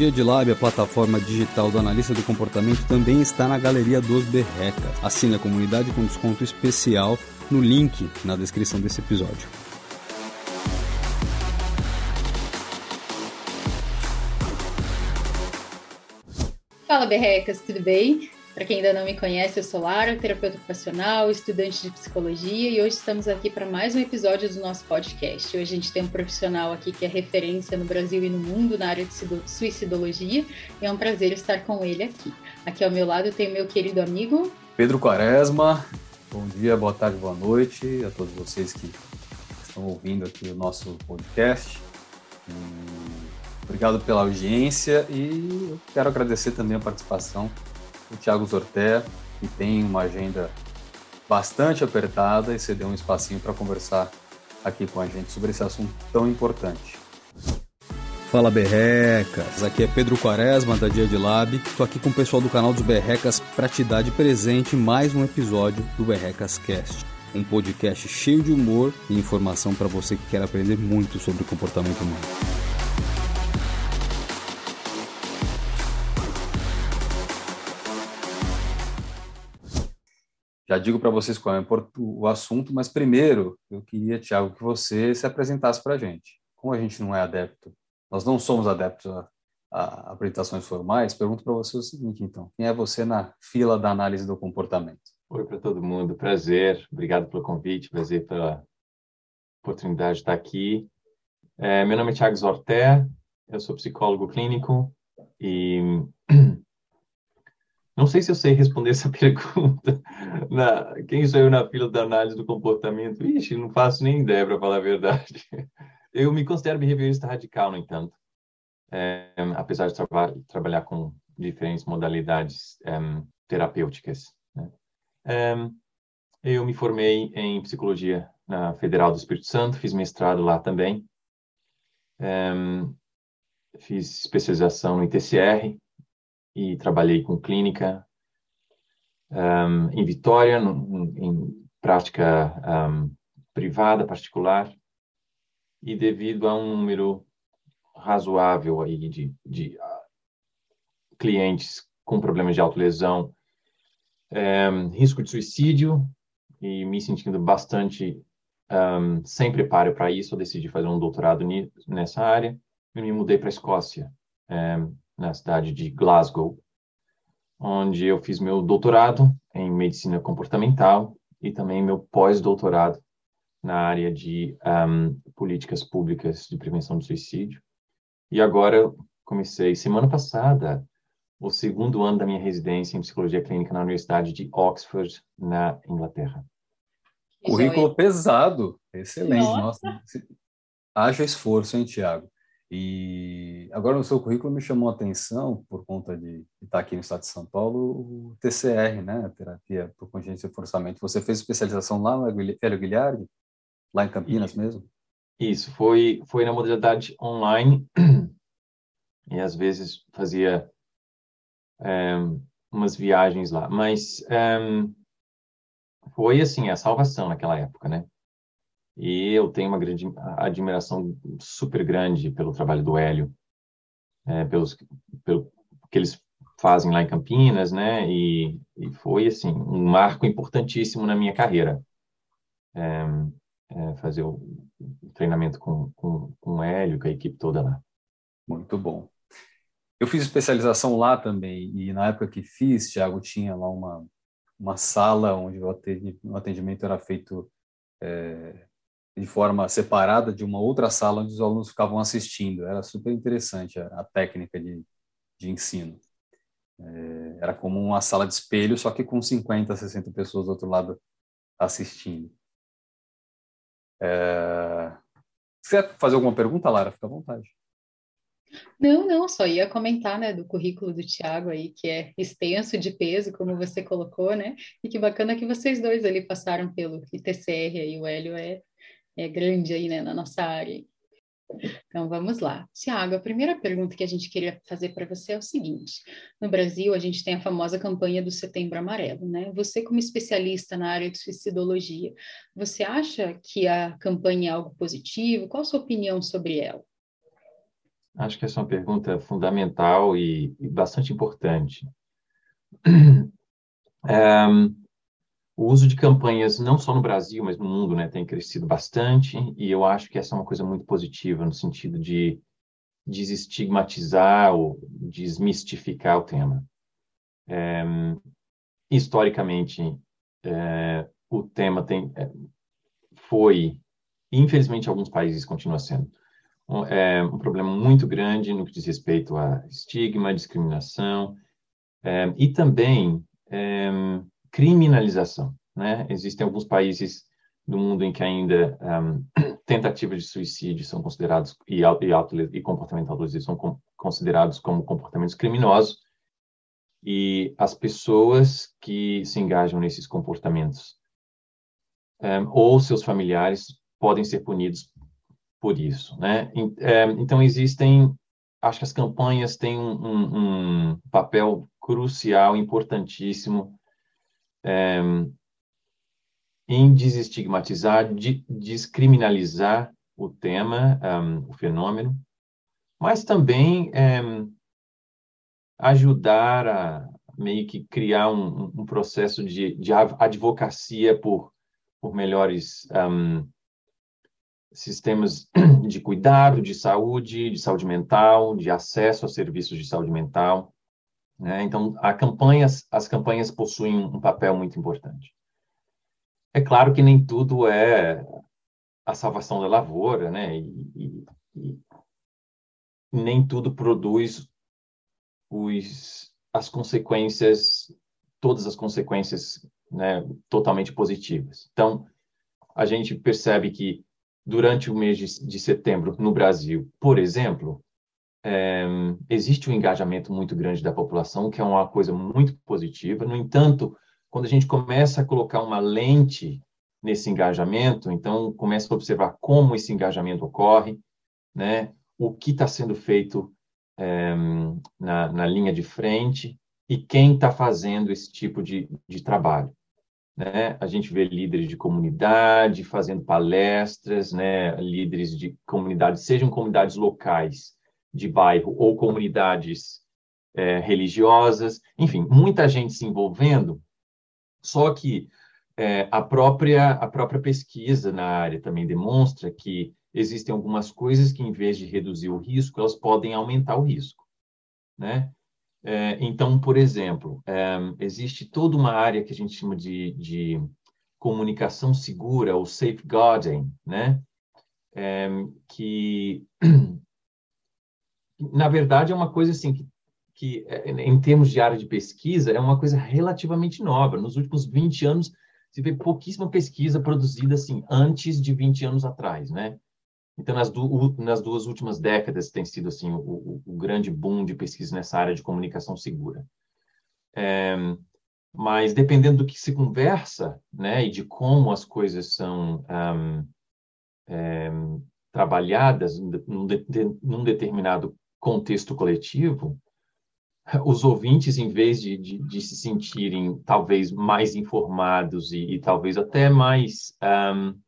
Dia de Lab, a plataforma digital do analista do comportamento, também está na Galeria dos Berrecas. Assine a comunidade com desconto especial no link na descrição desse episódio. Fala, Berrecas, tudo bem? Para quem ainda não me conhece, eu sou Lara, terapeuta ocupacional, estudante de psicologia, e hoje estamos aqui para mais um episódio do nosso podcast. Hoje a gente tem um profissional aqui que é referência no Brasil e no mundo na área de suicidologia, e é um prazer estar com ele aqui. Aqui ao meu lado tenho meu querido amigo Pedro Quaresma. Bom dia, boa tarde, boa noite a todos vocês que estão ouvindo aqui o nosso podcast. E obrigado pela audiência e eu quero agradecer também a participação o Thiago Zorté, que tem uma agenda bastante apertada e você deu um espacinho para conversar aqui com a gente sobre esse assunto tão importante. Fala Berrecas, aqui é Pedro Quaresma da Dia de Lab. Estou aqui com o pessoal do canal dos Berrecas para te dar de presente mais um episódio do Berrecas Cast, um podcast cheio de humor e informação para você que quer aprender muito sobre o comportamento humano. Já digo para vocês qual é o assunto, mas primeiro eu queria, Tiago, que você se apresentasse para a gente. Como a gente não é adepto, nós não somos adeptos a, a apresentações formais, pergunto para você o seguinte, então. Quem é você na fila da análise do comportamento? Oi para todo mundo, prazer. Obrigado pelo convite, prazer pela oportunidade de estar aqui. É, meu nome é Tiago Zorté, eu sou psicólogo clínico e Não sei se eu sei responder essa pergunta. Na, quem sou eu na fila da análise do comportamento? Ixi, não faço nem ideia, para falar a verdade. Eu me considero behaviorista radical, no entanto. É, apesar de traba trabalhar com diferentes modalidades é, terapêuticas. Né? É, eu me formei em psicologia na Federal do Espírito Santo, fiz mestrado lá também. É, fiz especialização no ITCR, e trabalhei com clínica um, em Vitória, no, em prática um, privada, particular, e devido a um número razoável aí de, de uh, clientes com problemas de autolesão, um, risco de suicídio, e me sentindo bastante um, sem preparo para isso, eu decidi fazer um doutorado nessa área e me mudei para a Escócia. Um, na cidade de Glasgow, onde eu fiz meu doutorado em medicina comportamental e também meu pós-doutorado na área de um, políticas públicas de prevenção do suicídio. E agora eu comecei semana passada o segundo ano da minha residência em psicologia clínica na Universidade de Oxford, na Inglaterra. Currículo pesado, excelente. Nossa. Nossa. Haja esforço, hein, Tiago? E agora no seu currículo me chamou a atenção, por conta de estar aqui no estado de São Paulo, o TCR, né, terapia por contingência e forçamento. Você fez especialização lá no Hélio Guilherme, lá em Campinas Isso. mesmo? Isso, foi, foi na modalidade online e às vezes fazia é, umas viagens lá, mas é, foi assim, a salvação naquela época, né? E eu tenho uma grande admiração super grande pelo trabalho do Hélio, é, pelos, pelo que eles fazem lá em Campinas, né? E, e foi assim um marco importantíssimo na minha carreira. É, é, fazer o, o, treinamento com, com, com o Hélio, com a equipe toda lá. Muito bom. Eu fiz especialização lá também, e na época que fiz, Thiago, tinha lá uma, uma sala onde o atendimento era feito é, de forma separada de uma outra sala onde os alunos ficavam assistindo. Era super interessante a, a técnica de, de ensino. É, era como uma sala de espelho, só que com 50, 60 pessoas do outro lado assistindo. É... Você quer fazer alguma pergunta, Lara? Fica à vontade. Não, não, só ia comentar, né, do currículo do Tiago aí, que é extenso de peso, como você colocou, né, e que bacana que vocês dois ali passaram pelo ITCR aí, o Hélio é é grande aí, né, na nossa área. Então vamos lá. Tiago, a primeira pergunta que a gente queria fazer para você é o seguinte: no Brasil, a gente tem a famosa campanha do Setembro Amarelo, né? Você, como especialista na área de suicidologia, você acha que a campanha é algo positivo? Qual a sua opinião sobre ela? Acho que essa é uma pergunta fundamental e, e bastante importante. Um, o uso de campanhas, não só no Brasil, mas no mundo, né, tem crescido bastante, e eu acho que essa é uma coisa muito positiva, no sentido de desestigmatizar ou desmistificar o tema. É, historicamente, é, o tema tem, é, foi, infelizmente, em alguns países continua sendo, é, um problema muito grande no que diz respeito a estigma, discriminação, é, e também criminalização. Né? Existem alguns países do mundo em que ainda um, tentativas de suicídio são considerados e, e, auto, e comportamento autolesivo são com, considerados como comportamentos criminosos e as pessoas que se engajam nesses comportamentos um, ou seus familiares podem ser punidos por isso, né? Então existem, acho que as campanhas têm um, um, um papel crucial, importantíssimo um, em desestigmatizar, de, descriminalizar o tema, um, o fenômeno, mas também um, ajudar a meio que criar um, um processo de, de, advocacia por, por melhores sistemas de cuidado, de saúde, de saúde mental, de acesso a serviços de saúde mental. Né? Então, as campanhas possuem um papel muito importante. É claro que nem tudo é a salvação da lavoura, né? E, e, e nem tudo produz os, as consequências, todas as consequências né, totalmente positivas. Então, a gente percebe que durante o mês de, de setembro no Brasil, por exemplo, é, existe um engajamento muito grande da população, que é uma coisa muito positiva. No entanto, quando a gente começa a colocar uma lente nesse engajamento, então começa a observar como esse engajamento ocorre, né? o que está sendo feito é, na, na, linha de frente e quem está fazendo esse tipo de, de trabalho. Né? A gente vê líderes de comunidade fazendo palestras, né? líderes de comunidades, sejam comunidades locais de bairro ou comunidades é, religiosas, enfim, muita gente se envolvendo só que é, a, própria, a própria pesquisa na área também demonstra que existem algumas coisas que, em vez de reduzir o risco, elas podem aumentar o risco. Né? É, então, por exemplo, é, existe toda uma área que a gente chama de, de comunicação segura, ou safeguarding, né? É, que, na verdade, é uma coisa assim que que, é, em termos de área de pesquisa, é uma coisa relativamente nova. Nos últimos 20 anos, se vê pouquíssima pesquisa produzida assim, antes de 20 anos atrás, né? Então, nas, du nas duas últimas décadas tem sido assim o, o, o, grande boom de pesquisa nessa área de comunicação segura. É, mas dependendo do que se conversa, né, e de como as coisas são um, é, trabalhadas num, de, num determinado contexto coletivo, os ouvintes, em vez de, de, de, se sentirem talvez mais informados e, e talvez até mais um,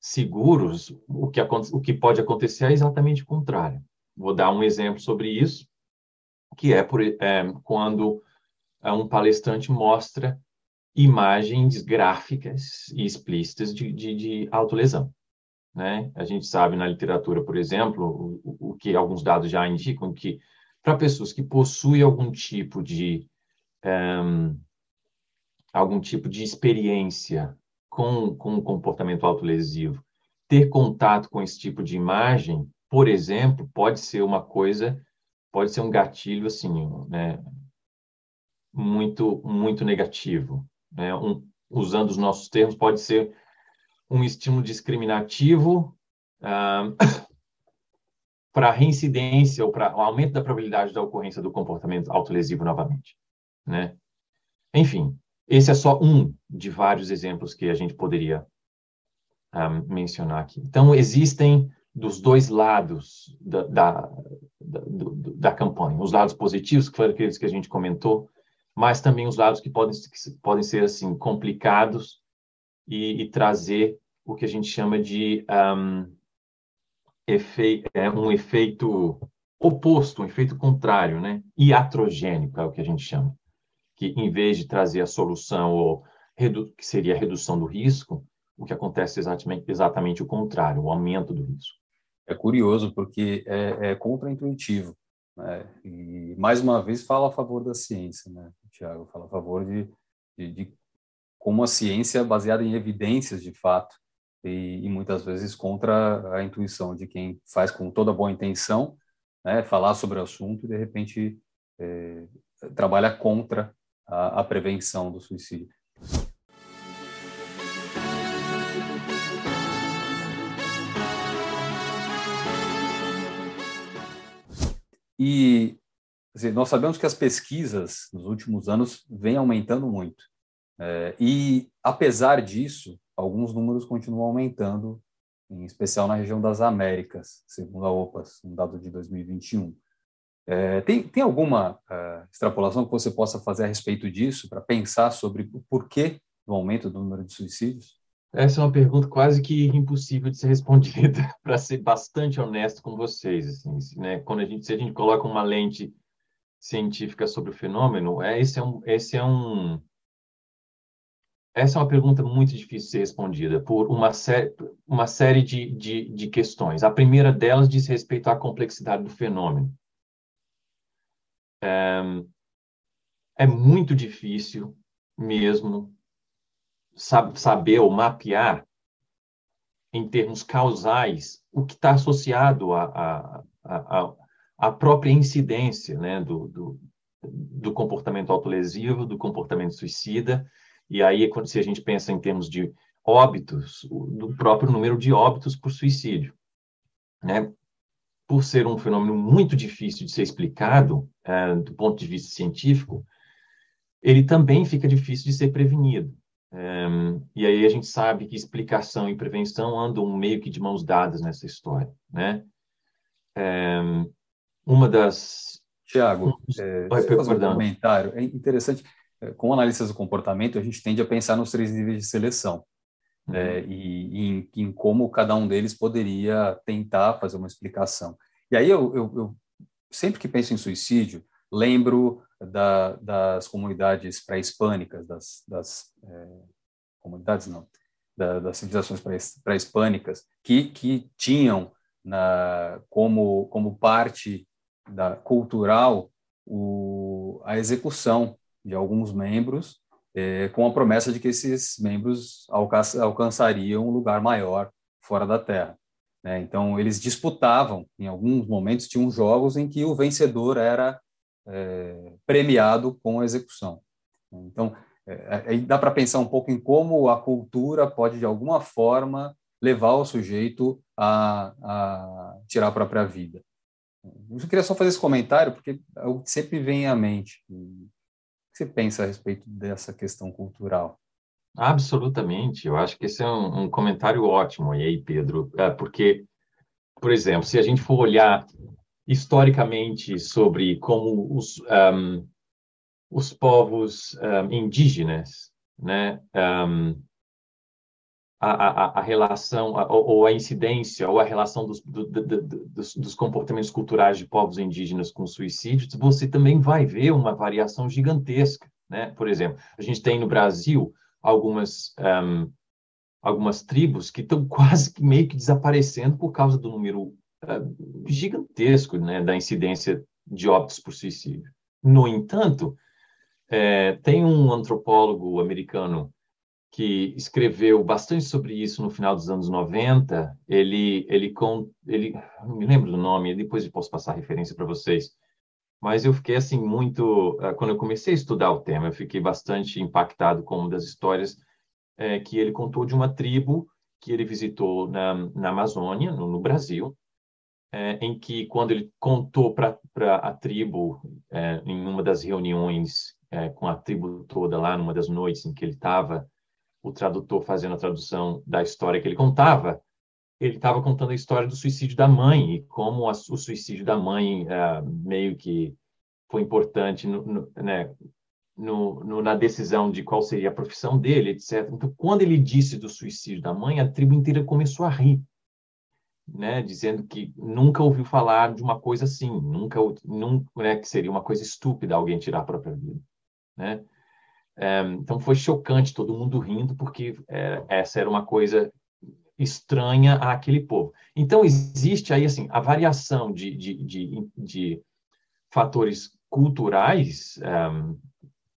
seguros, o que, o que pode acontecer é exatamente o contrário. Vou dar um exemplo sobre isso, que é, por, é quando é, um palestrante mostra imagens gráficas e explícitas de, de, de autolesão. Né? A gente sabe na literatura, por exemplo, o, o que alguns dados já indicam que para pessoas que possuem algum tipo de um, algum tipo de experiência com, com o comportamento autolesivo, ter contato com esse tipo de imagem, por exemplo, pode ser uma coisa, pode ser um gatilho assim, né, muito muito negativo, né? Um, usando os nossos termos, pode ser um estímulo discriminativo um, para reincidência ou para o aumento da probabilidade da ocorrência do comportamento autolesivo novamente, né? Enfim, esse é só um de vários exemplos que a gente poderia um, mencionar aqui. Então, existem dos dois lados da, da, da, da, campanha, os lados positivos, foram aqueles que a gente comentou, mas também os lados que podem, que podem ser assim complicados e, e trazer o que a gente chama de um, é um efeito oposto, um efeito contrário, né? Iatrogênico é o que a gente chama. Que em vez de trazer a solução ou que seria a redução do risco, o que acontece é exatamente, exatamente o contrário, o aumento do risco. É curioso porque é, é contraintuitivo. Né? E, mais uma vez, fala a favor da ciência, né, Tiago? Fala a favor de, de, de como a ciência é baseada em evidências de fato e, e, muitas vezes contra a intuição de quem faz com toda boa intenção né, falar sobre o assunto e de repente é, trabalha contra a, a prevenção do suicídio. E dizer, nós sabemos que as pesquisas nos últimos anos vêm aumentando muito. É, e, apesar disso, alguns números continuam aumentando, em especial na região das Américas, segundo a OPAS, um dado de 2021. É, tem, tem alguma é, extrapolação que você possa fazer a respeito disso, para pensar sobre o porquê do aumento do número de suicídios? Essa é uma pergunta quase que impossível de ser respondida, para ser bastante honesto com vocês. Assim, né? Quando a gente, se a gente coloca uma lente científica sobre o fenômeno, é, esse é um, esse é um essa é uma pergunta muito difícil de ser respondida por uma, sé uma série de, de, de, questões. A primeira delas diz respeito à complexidade do fenômeno. É, é muito difícil mesmo sab saber ou mapear em termos causais o que está associado à, à, à, própria incidência né, do, do, do comportamento autolesivo, do comportamento suicida, e aí, se a gente pensa em termos de óbitos, do próprio número de óbitos por suicídio, né? Por ser um fenômeno muito difícil de ser explicado é, do ponto de vista científico, ele também fica difícil de ser prevenido. É, e aí a gente sabe que explicação e prevenção andam meio que de mãos dadas nessa história, né? É, uma das Tiago, é, fazer um comentário. É interessante. É, com analistas do comportamento, a gente tende a pensar nos três níveis de seleção. Uhum. Né, e, e em, em, como cada um deles poderia tentar fazer uma explicação. E aí eu, eu, eu sempre que penso em suicídio, lembro da, das comunidades pré-hispânicas, das, das é, comunidades não, da, das civilizações pré-hispânicas, que, que tinham na, como, como parte da cultural o, a execução de alguns membros, é, com a promessa de que esses membros alcançariam um lugar maior fora da Terra. Né? Então, eles disputavam, em alguns momentos, tinham jogos em que o vencedor era é, premiado com a execução. Então, é, dá para pensar um pouco em como a cultura pode, de alguma forma, levar o sujeito a, a tirar a própria vida. Eu queria só fazer esse comentário, porque é o que sempre vem à mente você pensa a respeito dessa questão cultural? Absolutamente. Eu acho que esse é um, um comentário ótimo e aí, Pedro, é porque, por exemplo, se a gente for olhar historicamente sobre como os, um, os povos um, indígenas, né, um, a, a, a relação, a, ou a incidência, ou a relação dos, do, do, dos, dos, comportamentos culturais de povos indígenas com suicídios, você também vai ver uma variação gigantesca. Né? Por exemplo, a gente tem no Brasil algumas, um, algumas tribos que estão quase que meio que desaparecendo por causa do número uh, gigantesco né, da incidência de óbitos por suicídio. No entanto, é, tem um antropólogo americano que escreveu bastante sobre isso no final dos anos 90. Ele, ele, ele não me lembro do nome, depois eu posso passar a referência para vocês. Mas eu fiquei assim muito, ah, quando eu comecei a estudar o tema, eu fiquei bastante impactado com uma das histórias é, que ele contou de uma tribo que ele visitou na, na Amazônia, no, no Brasil, é, em que quando ele contou para a tribo é, em uma das reuniões com a tribo toda lá, numa das noites em que ele estava o tradutor fazendo a tradução da história que ele contava, ele estava contando a história do suicídio da mãe e como a, o suicídio da mãe uh, meio que foi importante no, no, né, no, na decisão de qual seria a profissão dele, etc. Então, quando ele disse do suicídio da mãe, a tribo inteira começou a rir. né, dizendo que nunca ouviu falar de uma coisa assim, nunca, nunca né, que seria uma coisa estúpida alguém tirar a própria vida, né? É, então foi chocante, todo mundo rindo, porque é, essa era uma coisa estranha àquele povo. Então existe aí assim a variação de, de, de, de fatores culturais, um,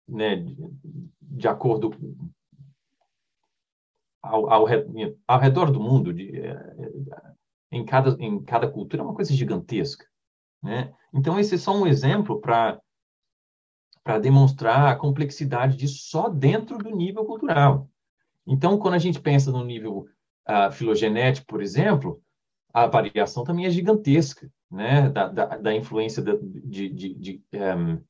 né, de, acordo ao, ao, ao, redor do mundo, de, em cada, em cada cultura, é uma coisa gigantesca. Né? Então, esse é só um exemplo para para demonstrar a complexidade disso só dentro do nível cultural. Então, quando a gente pensa no nível uh, filogenético, por exemplo, a variação também é gigantesca, né? Da, da, da influência de, de, de um,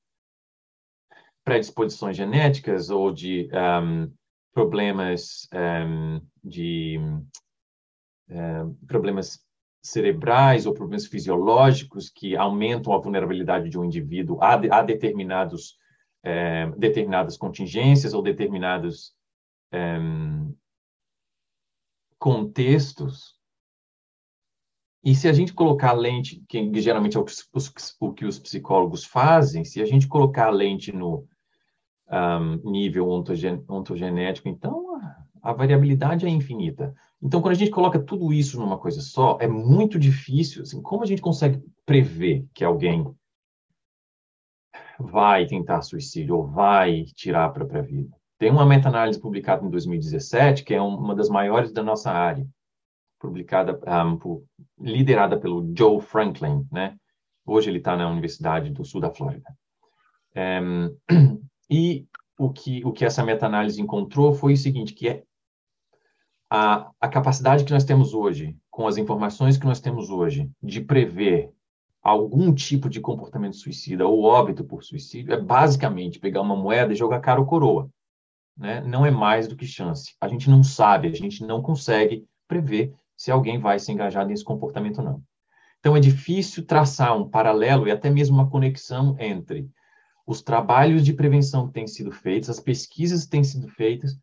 predisposições genéticas ou de um, problemas um, de problemas cerebrais ou problemas fisiológicos que aumentam a vulnerabilidade de um indivíduo a, a determinados é, determinadas contingências ou determinados é, contextos. E se a gente colocar a lente, que geralmente é o que os, o que os psicólogos fazem, se a gente colocar a lente no um, nível ontogen, ontogenético, então a, a variabilidade é infinita. Então, quando a gente coloca tudo isso numa coisa só, é muito difícil. Assim, como a gente consegue prever que alguém vai tentar suicídio ou vai tirar a própria vida? Tem uma meta-análise publicada em 2017, que é uma das maiores da nossa área, publicada, um, por, liderada pelo Joe Franklin, né? Hoje ele está na Universidade do Sul da Flórida. Um, e o que, o que essa meta-análise encontrou foi o seguinte, que é a, a capacidade que nós temos hoje, com as informações que nós temos hoje, de prever algum tipo de comportamento suicida ou óbito por suicídio, é basicamente pegar uma moeda e jogar cara ou coroa. Né? Não é mais do que chance. A gente não sabe, a gente não consegue prever se alguém vai se engajar nesse comportamento ou não. Então, é difícil traçar um paralelo e até mesmo uma conexão entre os trabalhos de prevenção que têm sido feitos, as pesquisas que têm sido feitas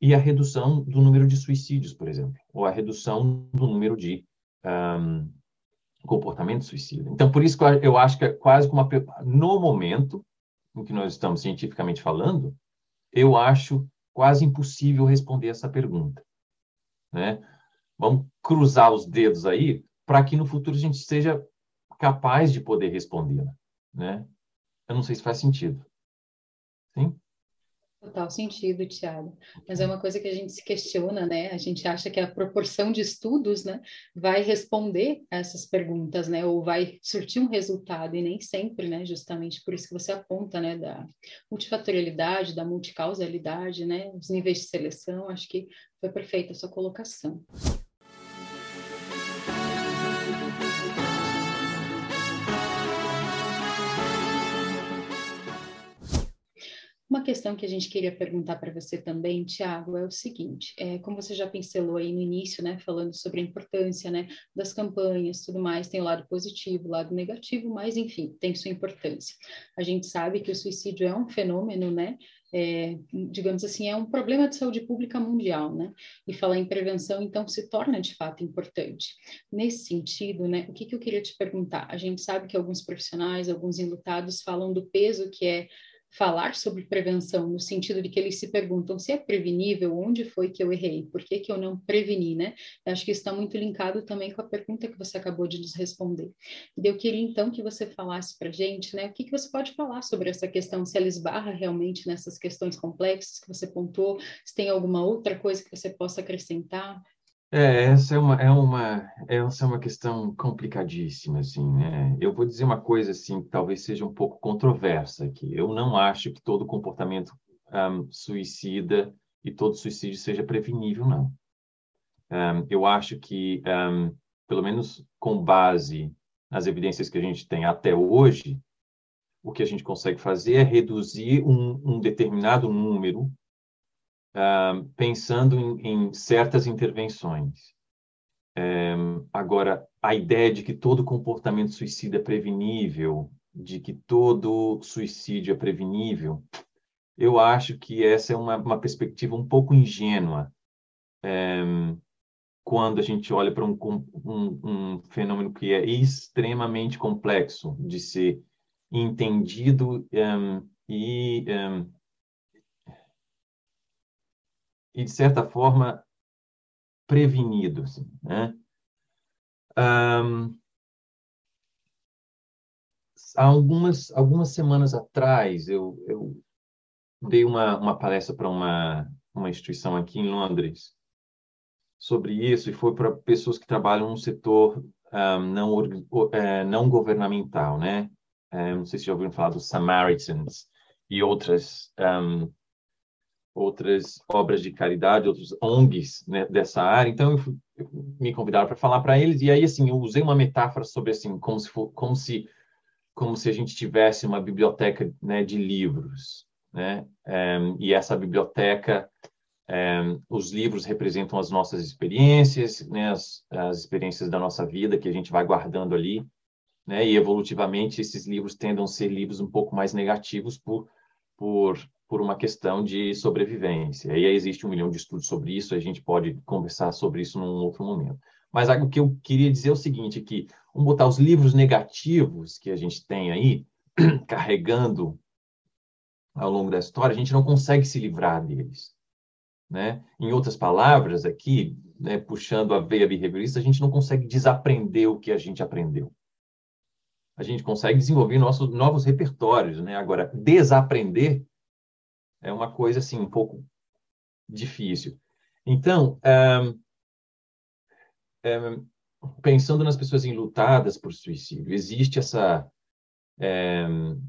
e a redução do número de suicídios, por exemplo, ou a redução do número de um, comportamento suicida. Então, por isso que eu acho que é quase como uma... No momento em que nós estamos cientificamente falando, eu acho quase impossível responder essa pergunta. Né? Vamos cruzar os dedos aí para que no futuro a gente seja capaz de poder respondê-la. Né? Eu não sei se faz sentido. Sim? Total sentido, Tiago. Mas é uma coisa que a gente se questiona, né? A gente acha que a proporção de estudos, né, vai responder a essas perguntas, né? Ou vai surtir um resultado, e nem sempre, né? Justamente por isso que você aponta, né? Da multifatorialidade, da multicausalidade, né? Os níveis de seleção, acho que foi perfeita a sua colocação. Uma questão que a gente queria perguntar para você também, Tiago, é o seguinte: é, como você já pincelou aí no início, né, falando sobre a importância, né, das campanhas, tudo mais, tem o lado positivo, o lado negativo, mas enfim, tem sua importância. A gente sabe que o suicídio é um fenômeno, né, é, digamos assim, é um problema de saúde pública mundial, né? E falar em prevenção, então, se torna de fato importante. Nesse sentido, né, o que, que eu queria te perguntar? A gente sabe que alguns profissionais, alguns enlutados falam do peso que é falar sobre prevenção, no sentido de que eles se perguntam se é prevenível, onde foi que eu errei, por que, que eu não preveni, né? Eu acho que está muito linkado também com a pergunta que você acabou de nos responder. E eu queria então que você falasse para gente, né, o que, que você pode falar sobre essa questão, se ela esbarra realmente nessas questões complexas que você pontuou, se tem alguma outra coisa que você possa acrescentar? É, essa é uma, é uma, essa é uma questão complicadíssima, assim, né? Eu vou dizer uma coisa, assim, que talvez seja um pouco controversa aqui. Eu não acho que todo comportamento um, suicida e todo suicídio seja prevenível, não. Um, eu acho que, um, pelo menos com base nas evidências que a gente tem até hoje, o que a gente consegue fazer é reduzir um, um determinado número uh, pensando em, em, certas intervenções. Um, agora, a ideia de que todo comportamento suicida é prevenível, de que todo suicídio é prevenível, eu acho que essa é uma, uma perspectiva um pouco ingênua. Um, quando a gente olha para um, um, um, fenômeno que é extremamente complexo de ser entendido um, e, e, de certa forma, prevenido. Assim, né? Um, há algumas, algumas semanas atrás, eu, eu dei uma, uma palestra para uma, uma instituição aqui em Londres sobre isso e foi para pessoas que trabalham no setor um, não, é, não governamental, né? Um, não sei se já ouviram falar dos Samaritans e outras um, outras obras de caridade, outros ONGs né, dessa área. Então, eu, fui, eu me convidaram para falar para eles e aí assim eu usei uma metáfora sobre assim como se for, como se como se a gente tivesse uma biblioteca né, de livros, né? Um, e essa biblioteca os livros representam as nossas experiências, né, as, as, experiências da nossa vida que a gente vai guardando ali, né, e evolutivamente esses livros tendem a ser livros um pouco mais negativos por, por, por uma questão de sobrevivência. E aí existe um milhão de estudos sobre isso, a gente pode conversar sobre isso num outro momento. Mas o que eu queria dizer é o seguinte, que vamos botar os livros negativos que a gente tem aí, carregando ao longo da história, a gente não consegue se livrar deles. Né? Em outras palavras, aqui, né, puxando a veia behaviorista, a gente não consegue desaprender o que a gente aprendeu. A gente consegue desenvolver nossos novos repertórios. Né? Agora, desaprender é uma coisa assim um pouco difícil. Então, um, um, pensando nas pessoas enlutadas por suicídio, existe essa um,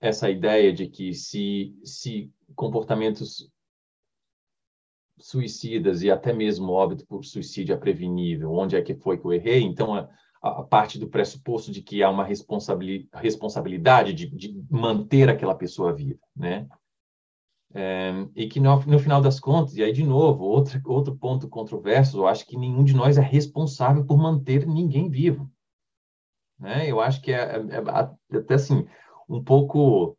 essa ideia de que se, se comportamentos suicidas e até mesmo óbito por suicídio é prevenível, onde é que foi que eu errei? Então, a, a parte do pressuposto de que há uma responsabilidade de, de manter aquela pessoa viva, né? É, e que no, no, final das contas, e aí de novo, outro, outro ponto controverso, eu acho que nenhum de nós é responsável por manter ninguém vivo. Né? Eu acho que é, é, é até assim, um pouco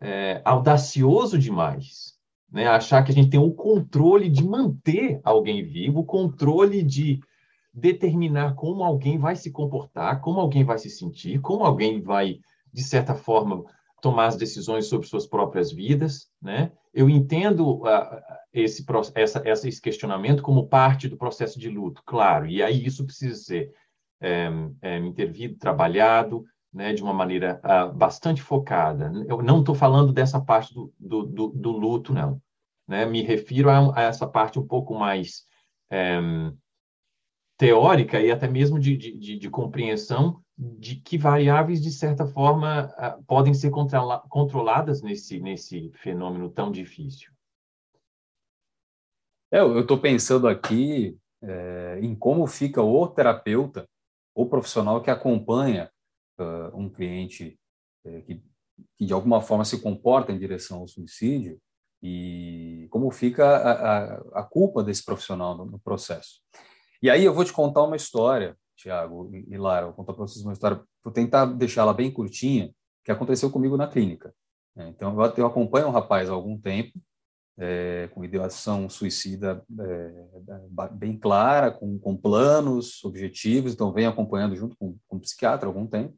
é, audacioso demais né? Achar que a gente tem o controle de manter alguém vivo, o controle de determinar como alguém vai se comportar, como alguém vai se sentir, como alguém vai, de certa forma, tomar as decisões sobre suas próprias vidas, né? Eu entendo uh, esse, essa, esse questionamento como parte do processo de luto, claro, e aí isso precisa ser é, é, intervido, trabalhado, né, de uma maneira uh, bastante focada. Eu não estou falando dessa parte do, do, do, do luto, não. Né? Me refiro a, a, essa parte um pouco mais é, teórica e até mesmo de, de, de, de, compreensão de que variáveis, de certa forma, uh, podem ser controla controladas nesse, nesse fenômeno tão difícil. É, eu estou pensando aqui é, em como fica o terapeuta ou profissional que acompanha uh, um cliente é, que, que, de alguma forma, se comporta em direção ao suicídio e como fica a, a, a culpa desse profissional no, no, processo. E aí eu vou te contar uma história, Tiago e Lara, vou contar para vocês uma história, vou tentar deixá-la bem curtinha, que aconteceu comigo na clínica. Né? Então, eu, acompanho um rapaz há algum tempo, é, com ideação suicida é, bem clara, com, com, planos, objetivos, então venho acompanhando junto com, com um psiquiatra há algum tempo.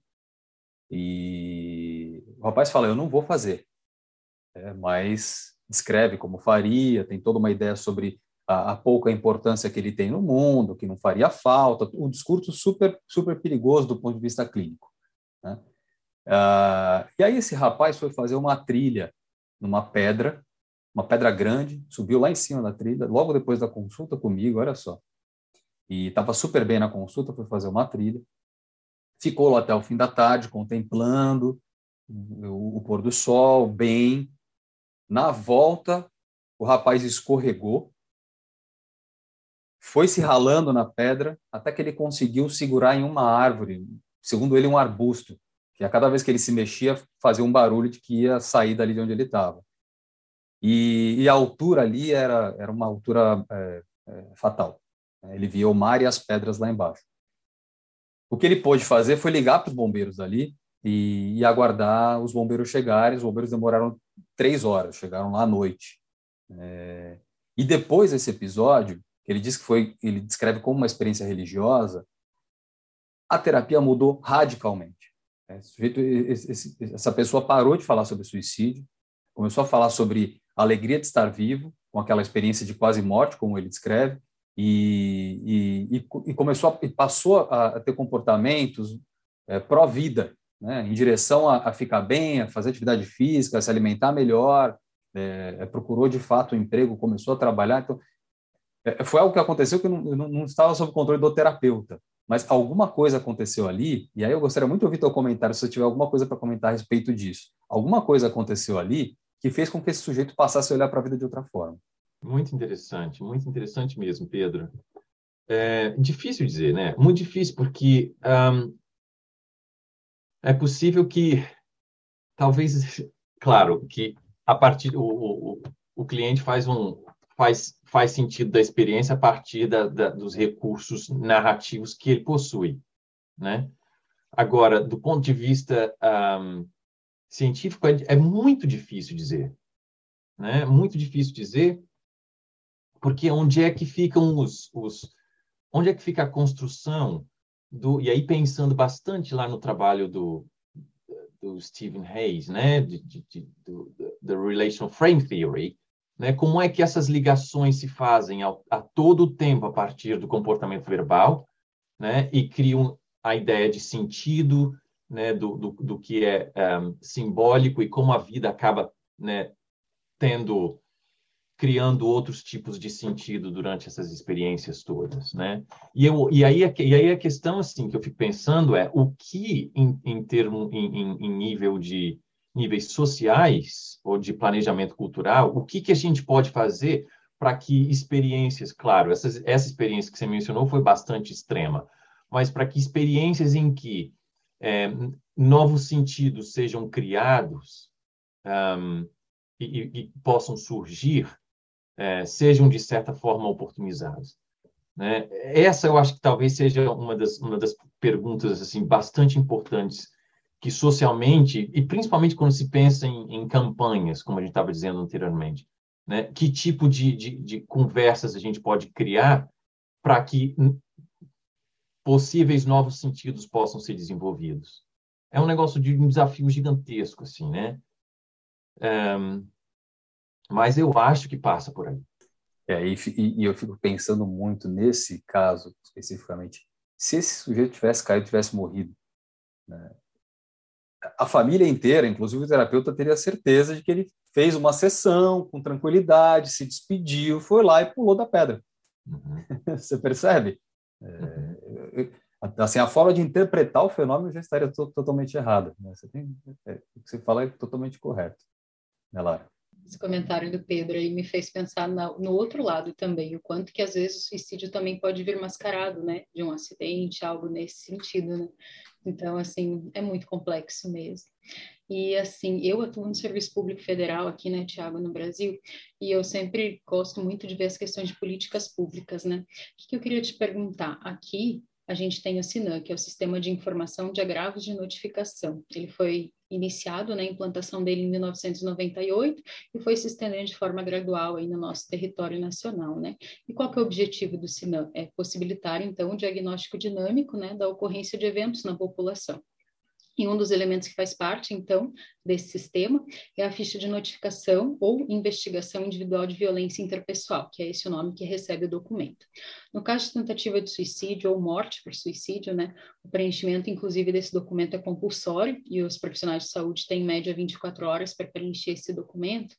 E o rapaz fala: Eu não vou fazer, é, mas descreve como faria, tem toda uma ideia sobre a, a, pouca importância que ele tem no mundo, que não faria falta, um discurso super, super perigoso do ponto de vista clínico. Né? Ah, e aí esse rapaz foi fazer uma trilha numa pedra, uma pedra grande, subiu lá em cima da trilha, logo depois da consulta comigo, olha só. E estava super bem na consulta, foi fazer uma trilha. Ficou lá até o fim da tarde, contemplando o, o pôr do sol, bem, na volta, o rapaz escorregou, foi se ralando na pedra até que ele conseguiu segurar em uma árvore, segundo ele, um arbusto, que a cada vez que ele se mexia fazia um barulho de que ia sair dali de onde ele estava. E, e, a altura ali era, era uma altura é, é, fatal. Ele via o mar e as pedras lá embaixo. O que ele pôde fazer foi ligar para os bombeiros ali e, e, aguardar os bombeiros chegarem. Os bombeiros demoraram três horas, chegaram lá à noite. É, e depois desse episódio, ele diz que foi, ele descreve como uma experiência religiosa, a terapia mudou radicalmente. É, sujeito, esse, essa pessoa parou de falar sobre suicídio, começou a falar sobre a alegria de estar vivo, com aquela experiência de quase morte, como ele descreve, e, e, e começou a, e passou a, ter comportamentos é, pró-vida, né, em direção a, a, ficar bem, a fazer atividade física, a se alimentar melhor, é, é procurou de fato um emprego, começou a trabalhar. Então, foi algo que aconteceu que não, não, estava sob controle do terapeuta, mas alguma coisa aconteceu ali, e aí eu gostaria muito de ouvir teu comentário, se você tiver alguma coisa para comentar a respeito disso. Alguma coisa aconteceu ali que fez com que esse sujeito passasse a olhar para a vida de outra forma. Muito interessante, muito interessante mesmo, Pedro. É difícil dizer, né? Muito difícil, porque é possível que, talvez, claro, que a partir o, o, o cliente faz um faz faz sentido da experiência a partir da, da, dos recursos narrativos que ele possui, né? Agora, do ponto de vista um, científico, é, é, muito difícil dizer, né? Muito difícil dizer, porque onde é que ficam os, os onde é que fica a construção do e aí pensando bastante lá no trabalho do do Stephen Hayes, né, de, de, de, do the relational frame theory, né, como é que essas ligações se fazem ao, a todo o tempo a partir do comportamento verbal, né, e criam a ideia de sentido, né, do, do, do que é um, simbólico e como a vida acaba, né, tendo criando outros tipos de sentido durante essas experiências todas, né? E, eu, e, aí, e aí a questão, assim, que eu fico pensando é o que, em, em termo, em, em nível de níveis sociais ou de planejamento cultural, o que, que a gente pode fazer para que experiências, claro, essa, essa experiência que você mencionou foi bastante extrema, mas para que experiências em que é, novos sentidos sejam criados um, e, e, possam surgir, é, sejam, de certa forma, oportunizados. Né? Essa eu acho que talvez seja uma das, uma das perguntas assim bastante importantes que socialmente, e principalmente quando se pensa em, em campanhas, como a gente estava dizendo anteriormente, né? que tipo de, de, de conversas a gente pode criar para que possíveis novos sentidos possam ser desenvolvidos. É um negócio de um desafio gigantesco, assim, né? Um, mas eu acho que passa por aí. É, e, e, eu fico pensando muito nesse caso especificamente. Se esse sujeito tivesse caído, tivesse morrido, né, a família inteira, inclusive o terapeuta, teria certeza de que ele fez uma sessão com tranquilidade, se despediu, foi lá e pulou da pedra. Uhum. Você percebe? É, assim, a forma de interpretar o fenômeno já estaria totalmente errada. Né? Você tem, é, o que você fala é totalmente correto. Né, Lara? esse comentário do Pedro aí me fez pensar na, no outro lado também, o quanto que às vezes o suicídio também pode vir mascarado, né, de um acidente, algo nesse sentido, né? Então, assim, é muito complexo mesmo. E, assim, eu atuo no Serviço Público Federal aqui, né, Tiago, no Brasil, e eu sempre gosto muito de ver as questões de políticas públicas, né? O que eu queria te perguntar? Aqui, a gente tem o SINAM, que é o Sistema de Informação de Agravos de Notificação. Ele foi iniciado, né, implantação dele em 1998 e foi se estendendo de forma gradual aí no nosso território nacional, né? E qual que é o objetivo do SINAM? É possibilitar, então, o diagnóstico dinâmico, né, da ocorrência de eventos na população. E um dos elementos que faz parte, então, desse sistema é a ficha de notificação ou investigação individual de violência interpessoal, que é esse o nome que recebe o documento. No caso de tentativa de suicídio ou morte por suicídio, né, o preenchimento, inclusive, desse documento é compulsório e os profissionais de saúde têm, em média, 24 horas para preencher esse documento.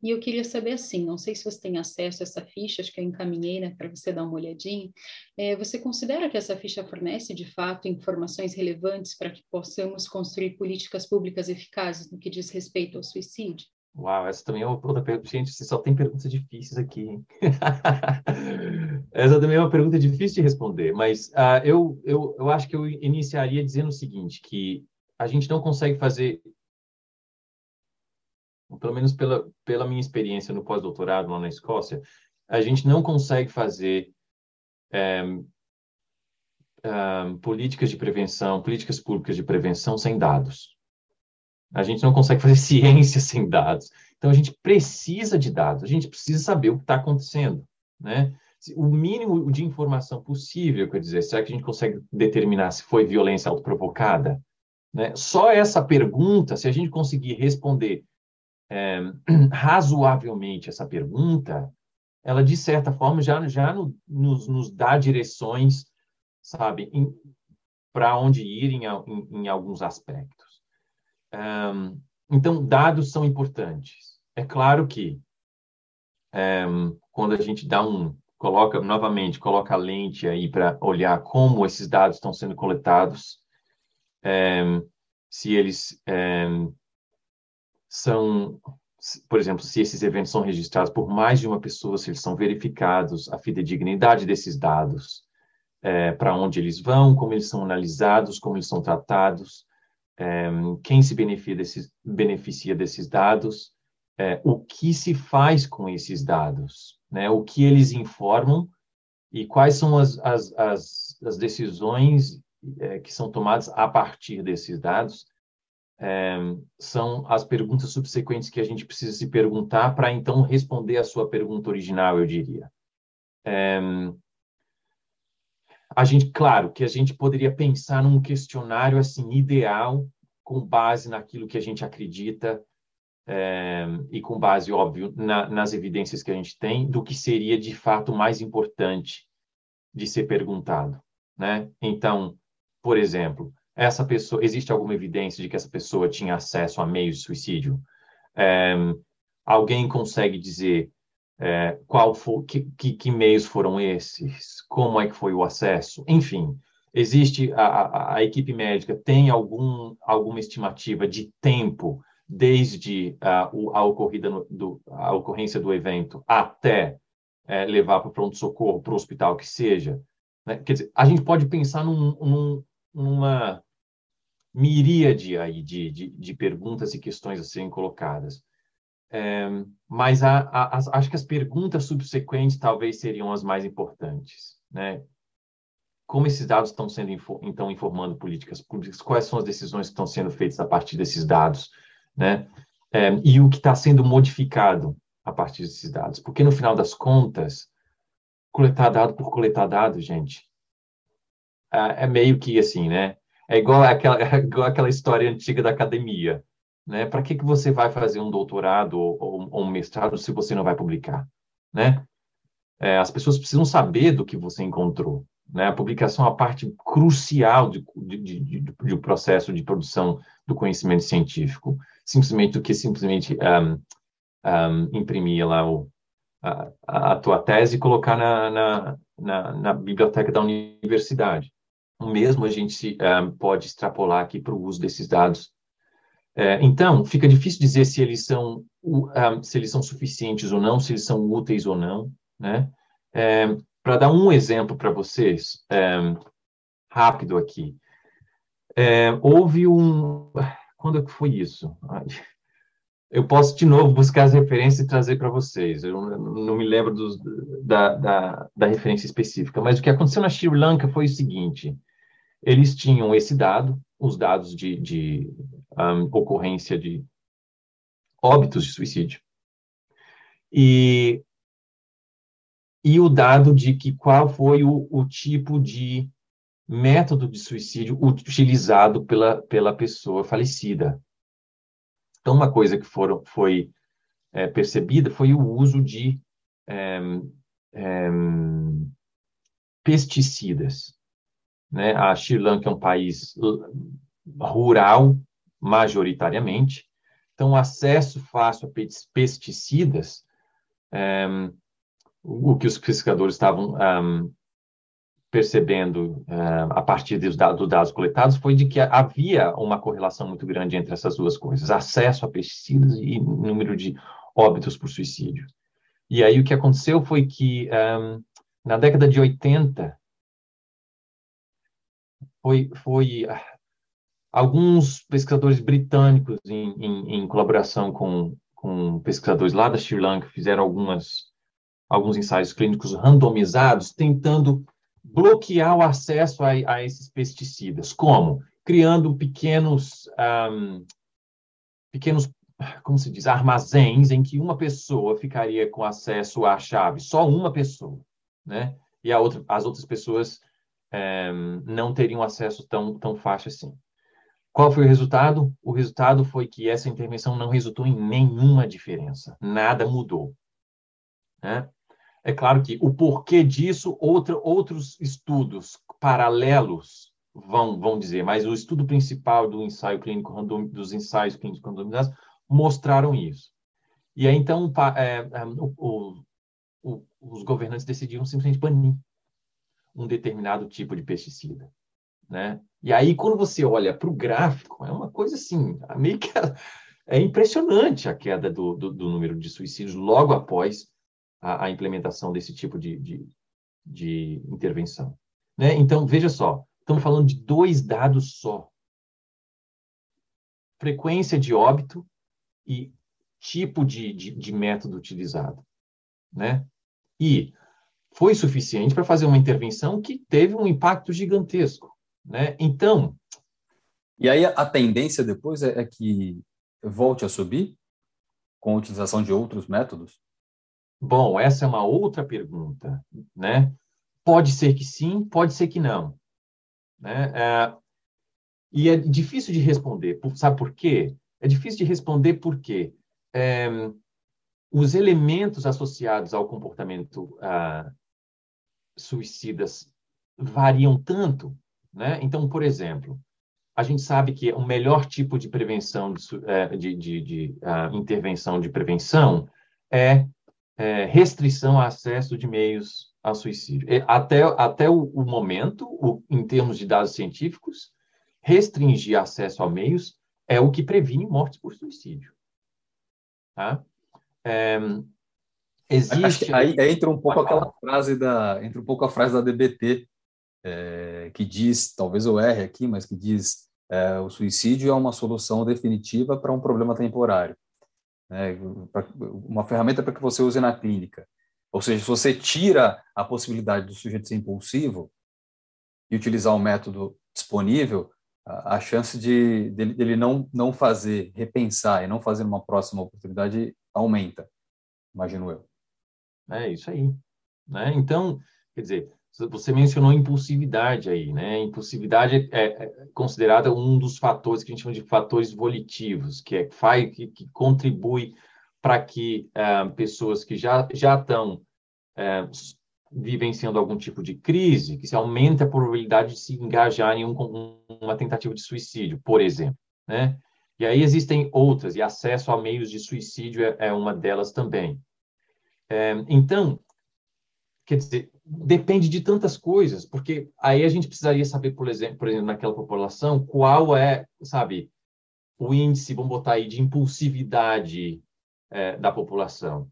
E eu queria saber, assim, não sei se você tem acesso a essa ficha, acho que eu encaminhei, né, para você dar uma olhadinha. É, você considera que essa ficha fornece, de fato, informações relevantes para que possamos construir políticas públicas eficazes no que diz respeito ao suicídio? Uau, essa também é outra pergunta. Gente, você só tem perguntas difíceis aqui, hein? essa também é uma pergunta difícil de responder, mas uh, eu, eu, eu acho que eu iniciaria dizendo o seguinte, que a gente não consegue fazer, pelo menos pela, pela minha experiência no pós-doutorado lá na Escócia, a gente não consegue fazer é, é, políticas de prevenção, políticas públicas de prevenção sem dados. A gente não consegue fazer ciência sem dados. Então, a gente precisa de dados, a gente precisa saber o que está acontecendo, né? o mínimo de informação possível, quer dizer, será que a gente consegue determinar se foi violência autoprovocada? Né? Só essa pergunta, se a gente conseguir responder é, razoavelmente essa pergunta, ela, de certa forma, já, já no, nos, nos dá direções, sabe, para onde ir em, em, em, alguns aspectos. Um, então, dados são importantes. É claro que um, quando a gente dá um, coloca novamente, coloca a lente aí para olhar como esses dados estão sendo coletados, um, se eles são por exemplo, se esses eventos são registrados por mais de uma pessoa, se eles são verificados, a fidedignidade desses dados, é, para onde eles vão, como eles são analisados, como eles são tratados, quem se beneficia desses, beneficia desses dados, é, o que se faz com esses dados, né? o que eles informam e quais são as, as, as, as decisões é, que são tomadas a partir desses dados é, são as perguntas subsequentes que a gente precisa se perguntar para então responder a sua pergunta original, eu diria. É, a gente, claro, que a gente poderia pensar num questionário assim ideal, com base naquilo que a gente acredita é, e com base, óbvio, na, nas evidências que a gente tem do que seria de fato mais importante de ser perguntado, né? Então, por exemplo, essa pessoa, existe alguma evidência de que essa pessoa tinha acesso a meios de suicídio? É, alguém consegue dizer é, qual for, que, que, que, meios foram esses? Como é que foi o acesso? Enfim, existe a, a, a equipe médica tem algum, alguma estimativa de tempo desde a, a ocorrida no, do, a ocorrência do evento até é, levar para o pronto socorro, para o hospital que seja? Né? Quer dizer, a gente pode pensar num, num, numa miríade aí de, de, de perguntas e questões a serem colocadas. É, mas a, a, as, acho que as perguntas subsequentes talvez seriam as mais importantes, né? Como esses dados estão sendo então informando políticas públicas? Quais são as decisões que estão sendo feitas a partir desses dados, né? É, e o que está sendo modificado a partir desses dados? Porque no final das contas, coletar dado por coletar dado, gente, é, é meio que assim, né? É igual aquela, igual aquela história antiga da academia. Né? Para que, que você vai fazer um doutorado ou, ou, um mestrado se você não vai publicar? Né? É, as pessoas precisam saber do que você encontrou. Né? A publicação é a parte crucial de, de, de, do processo de produção do conhecimento científico, simplesmente do que simplesmente um, um, imprimir lá o, a, a, tua tese e colocar na, na, na, na biblioteca da universidade. O mesmo a gente um, pode extrapolar aqui para o uso desses dados. É, então, fica difícil dizer se eles são um, se eles são suficientes ou não, se eles são úteis ou não, né? É, para dar um exemplo para vocês, é, rápido aqui, houve um, quando é que foi isso? Eu posso de novo buscar as referências e trazer para vocês. Eu não me lembro dos, da, da, da referência específica, mas o que aconteceu na Sri Lanka foi o seguinte: eles tinham esse dado, os dados de, de um, ocorrência de óbitos de suicídio, e, e o dado de que qual foi o, o tipo de método de suicídio utilizado pela, pela pessoa falecida. Então, uma coisa que foram, foi é, percebida foi o uso de é, é, pesticidas. Né? A Sri Lanka é um país rural, majoritariamente, então acesso fácil a pesticidas, é, o que os pesquisadores estavam um, percebendo uh, a partir dos dados, dos dados coletados foi de que havia uma correlação muito grande entre essas duas coisas, acesso a pesticidas e número de óbitos por suicídio. E aí o que aconteceu foi que na década de 80 foi, foi ah, alguns pesquisadores britânicos, em, em, em, colaboração com, com pesquisadores lá da Sri Lanka, fizeram algumas, alguns ensaios clínicos randomizados, tentando bloquear o acesso a, a esses pesticidas. Como? Criando pequenos, um, pequenos, como se diz, armazéns em que uma pessoa ficaria com acesso à chave, só uma pessoa. né? E outra, as outras pessoas é, não teriam acesso tão, tão fácil assim. Qual foi o resultado? O resultado foi que essa intervenção não resultou em nenhuma diferença, nada mudou. Né? É claro que o porquê disso, outra, outros estudos paralelos vão, vão dizer, mas o estudo principal do ensaio clínico random, dos ensaios clínicos randomizados mostraram isso. E aí, então, é, é, o, o, os governantes decidiram simplesmente banir um determinado tipo de pesticida. Né? E aí, quando você olha para o gráfico, é uma coisa assim, meio que é impressionante a queda do, do, do número de suicídios logo após a, a implementação desse tipo de, de, de intervenção. Né? Então, veja só, estamos falando de dois dados só. Frequência de óbito e tipo de, de, de método utilizado. Né? E foi suficiente para fazer uma intervenção que teve um impacto gigantesco. Né? Então. E aí a tendência depois é, é que volte a subir com a utilização de outros métodos? Bom, essa é uma outra pergunta, né? Pode ser que sim, pode ser que não, né? É, e é difícil de responder, sabe por quê? É difícil de responder porque é, os elementos associados ao comportamento ah, suicidas variam tanto né? Então, por exemplo, a gente sabe que o melhor tipo de prevenção, de, é, de, de, de uh, intervenção de prevenção é, é, restrição a acesso de meios ao suicídio. Até, até o, o momento, o, em termos de dados científicos, restringir acesso a meios é o que previne mortes por suicídio. Tá? É, existe aí, aí, entra um pouco aquela frase da entra um pouco a frase da DBT é, que diz, talvez eu erre aqui, mas que diz é, o suicídio é uma solução definitiva para um problema temporário. Né? Uma ferramenta para que você use na clínica. Ou seja, se você tira a possibilidade do sujeito ser impulsivo e utilizar o um método disponível, a, chance de dele, dele, não não fazer, repensar e não fazer uma próxima oportunidade aumenta, imagino eu. É isso aí. Né? Então, quer dizer, você mencionou impulsividade aí, né? Impulsividade é, é considerada um dos fatores que a gente chama de fatores volitivos, que é faz, que, que contribui para que é, pessoas que já já estão é, vivenciando algum tipo de crise, que se aumenta a probabilidade de se engajar em um, uma tentativa de suicídio, por exemplo, né? E aí existem outras, e acesso a meios de suicídio é, é uma delas também. É, então, quer dizer, depende de tantas coisas, porque aí a gente precisaria saber, por exemplo, por exemplo, naquela população, qual é, sabe, o índice, vamos botar aí, de impulsividade é, da população,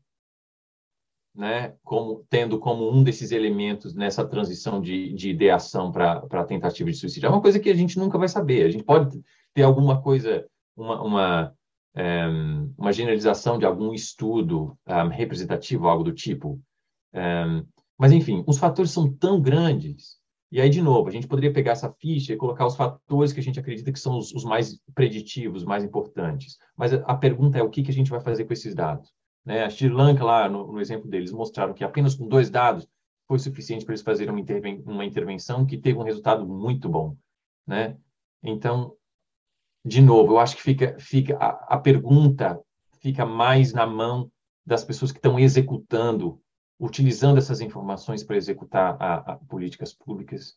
né? Como tendo como um desses elementos nessa transição de, de ideação para tentativa de suicídio. É uma coisa que a gente nunca vai saber. A gente pode ter alguma coisa, uma, uma, é, uma generalização de algum estudo ah, representativo, algo do tipo. Um, mas, enfim, os fatores são tão grandes. E aí, de novo, a gente poderia pegar essa ficha e colocar os fatores que a gente acredita que são os, os mais preditivos, mais importantes. Mas a, a pergunta é o que, que a gente vai fazer com esses dados. Né? A Sri Lanka, lá no, no, exemplo deles, mostraram que apenas com dois dados foi suficiente para eles fazerem uma, interven uma intervenção que teve um resultado muito bom. Né? Então, de novo, eu acho que fica, fica a, a pergunta fica mais na mão das pessoas que estão executando utilizando essas informações para executar a, a políticas públicas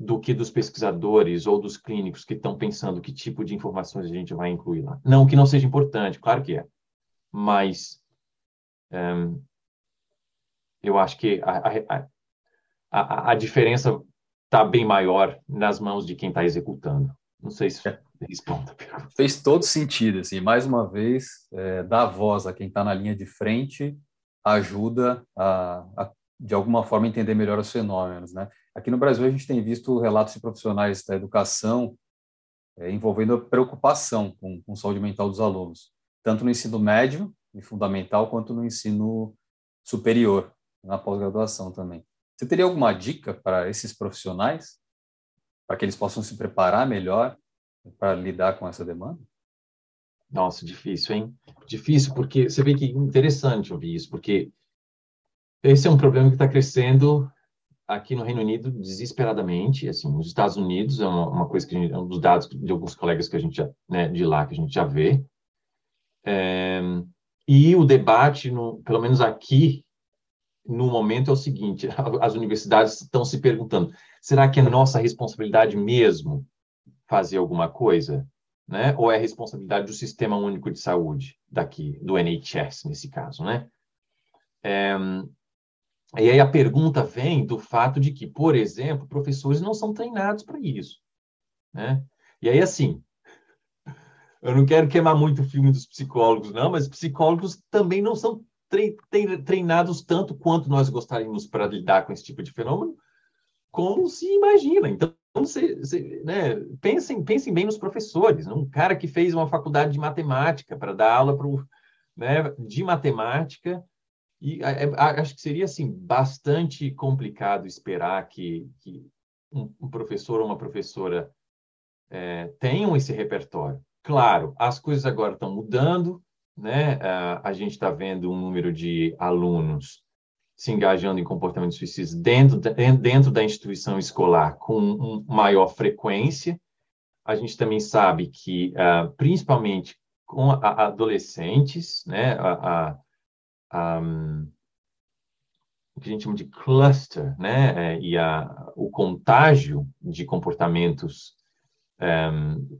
do que dos pesquisadores ou dos clínicos que estão pensando que tipo de informações a gente vai incluir lá. Não que não seja importante, claro que é, mas um, eu acho que a, a, a, a diferença está bem maior nas mãos de quem está executando. Não sei se é. responda. Fez todo sentido, assim, mais uma vez, é, dar voz a quem está na linha de frente ajuda a, a, de alguma forma, entender melhor os fenômenos. Né? Aqui no Brasil, a gente tem visto relatos de profissionais da educação é, envolvendo a preocupação com, com saúde mental dos alunos, tanto no ensino médio e fundamental, quanto no ensino superior, na pós-graduação também. Você teria alguma dica para esses profissionais, para que eles possam se preparar melhor para lidar com essa demanda? Nossa, difícil, hein? Difícil, porque você vê que interessante ouvir isso, porque esse é um problema que está crescendo aqui no Reino Unido desesperadamente, assim, nos Estados Unidos é uma, uma coisa que gente, é um dos dados de alguns colegas que a gente já, né, de lá que a gente já vê. É, e o debate, no, pelo menos aqui, no momento é o seguinte: as universidades estão se perguntando, será que é nossa responsabilidade mesmo fazer alguma coisa? Né? Ou é responsabilidade do Sistema Único de Saúde, daqui, do NHS, nesse caso, né? É, e aí a pergunta vem do fato de que, por exemplo, professores não são treinados para isso, né? E aí, assim, eu não quero queimar muito o filme dos psicólogos, não, mas psicólogos também não são treinados tanto quanto nós gostaríamos para lidar com esse tipo de fenômeno, como se imagina. Então, você, você, né, pensem, pensem bem nos professores. Um cara que fez uma faculdade de matemática para dar aula pro, né, de matemática e é, acho que seria assim bastante complicado esperar que, que um, um, professor ou uma professora é, tenham esse repertório. Claro, as coisas agora estão mudando, né? A, a gente está vendo um número de alunos se engajando em comportamentos suicidas dentro, dentro da instituição escolar com um, maior frequência. A gente também sabe que, uh, principalmente com a, a adolescentes, né, a, um, o que a gente chama de cluster, né? É, e a, o contágio de comportamentos um,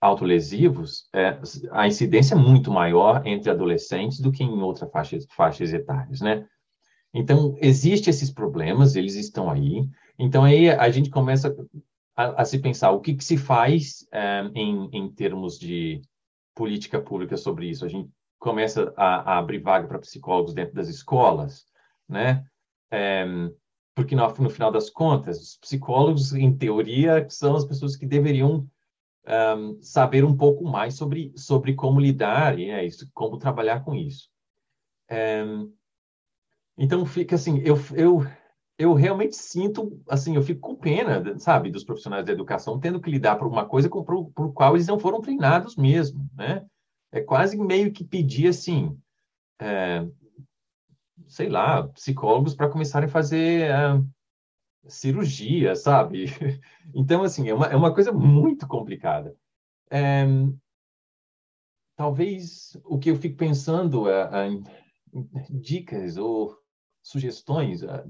autolesivos, é, a incidência é muito maior entre adolescentes do que em outras faixas, faixas etárias, né? Então, existem esses problemas, eles estão aí. Então, aí a gente começa a, a se pensar o que, que se faz um, em, em termos de política pública sobre isso. A gente começa a, a abrir vaga para psicólogos dentro das escolas, né? É, porque no, no, final das contas, os psicólogos, em teoria, são as pessoas que deveriam um, saber um pouco mais sobre, sobre como lidar e é isso, como trabalhar com isso. É, então fica assim, eu, eu, eu realmente sinto, assim, eu fico com pena, sabe, dos profissionais da educação tendo que lidar por uma coisa por, por qual eles não foram treinados mesmo, né? é quase meio que pedir assim, é, sei lá, psicólogos para começarem a fazer é, cirurgia, sabe? Então, assim, é uma, é uma coisa muito complicada. É, talvez o que eu fico pensando é, é dicas ou sugestões. É,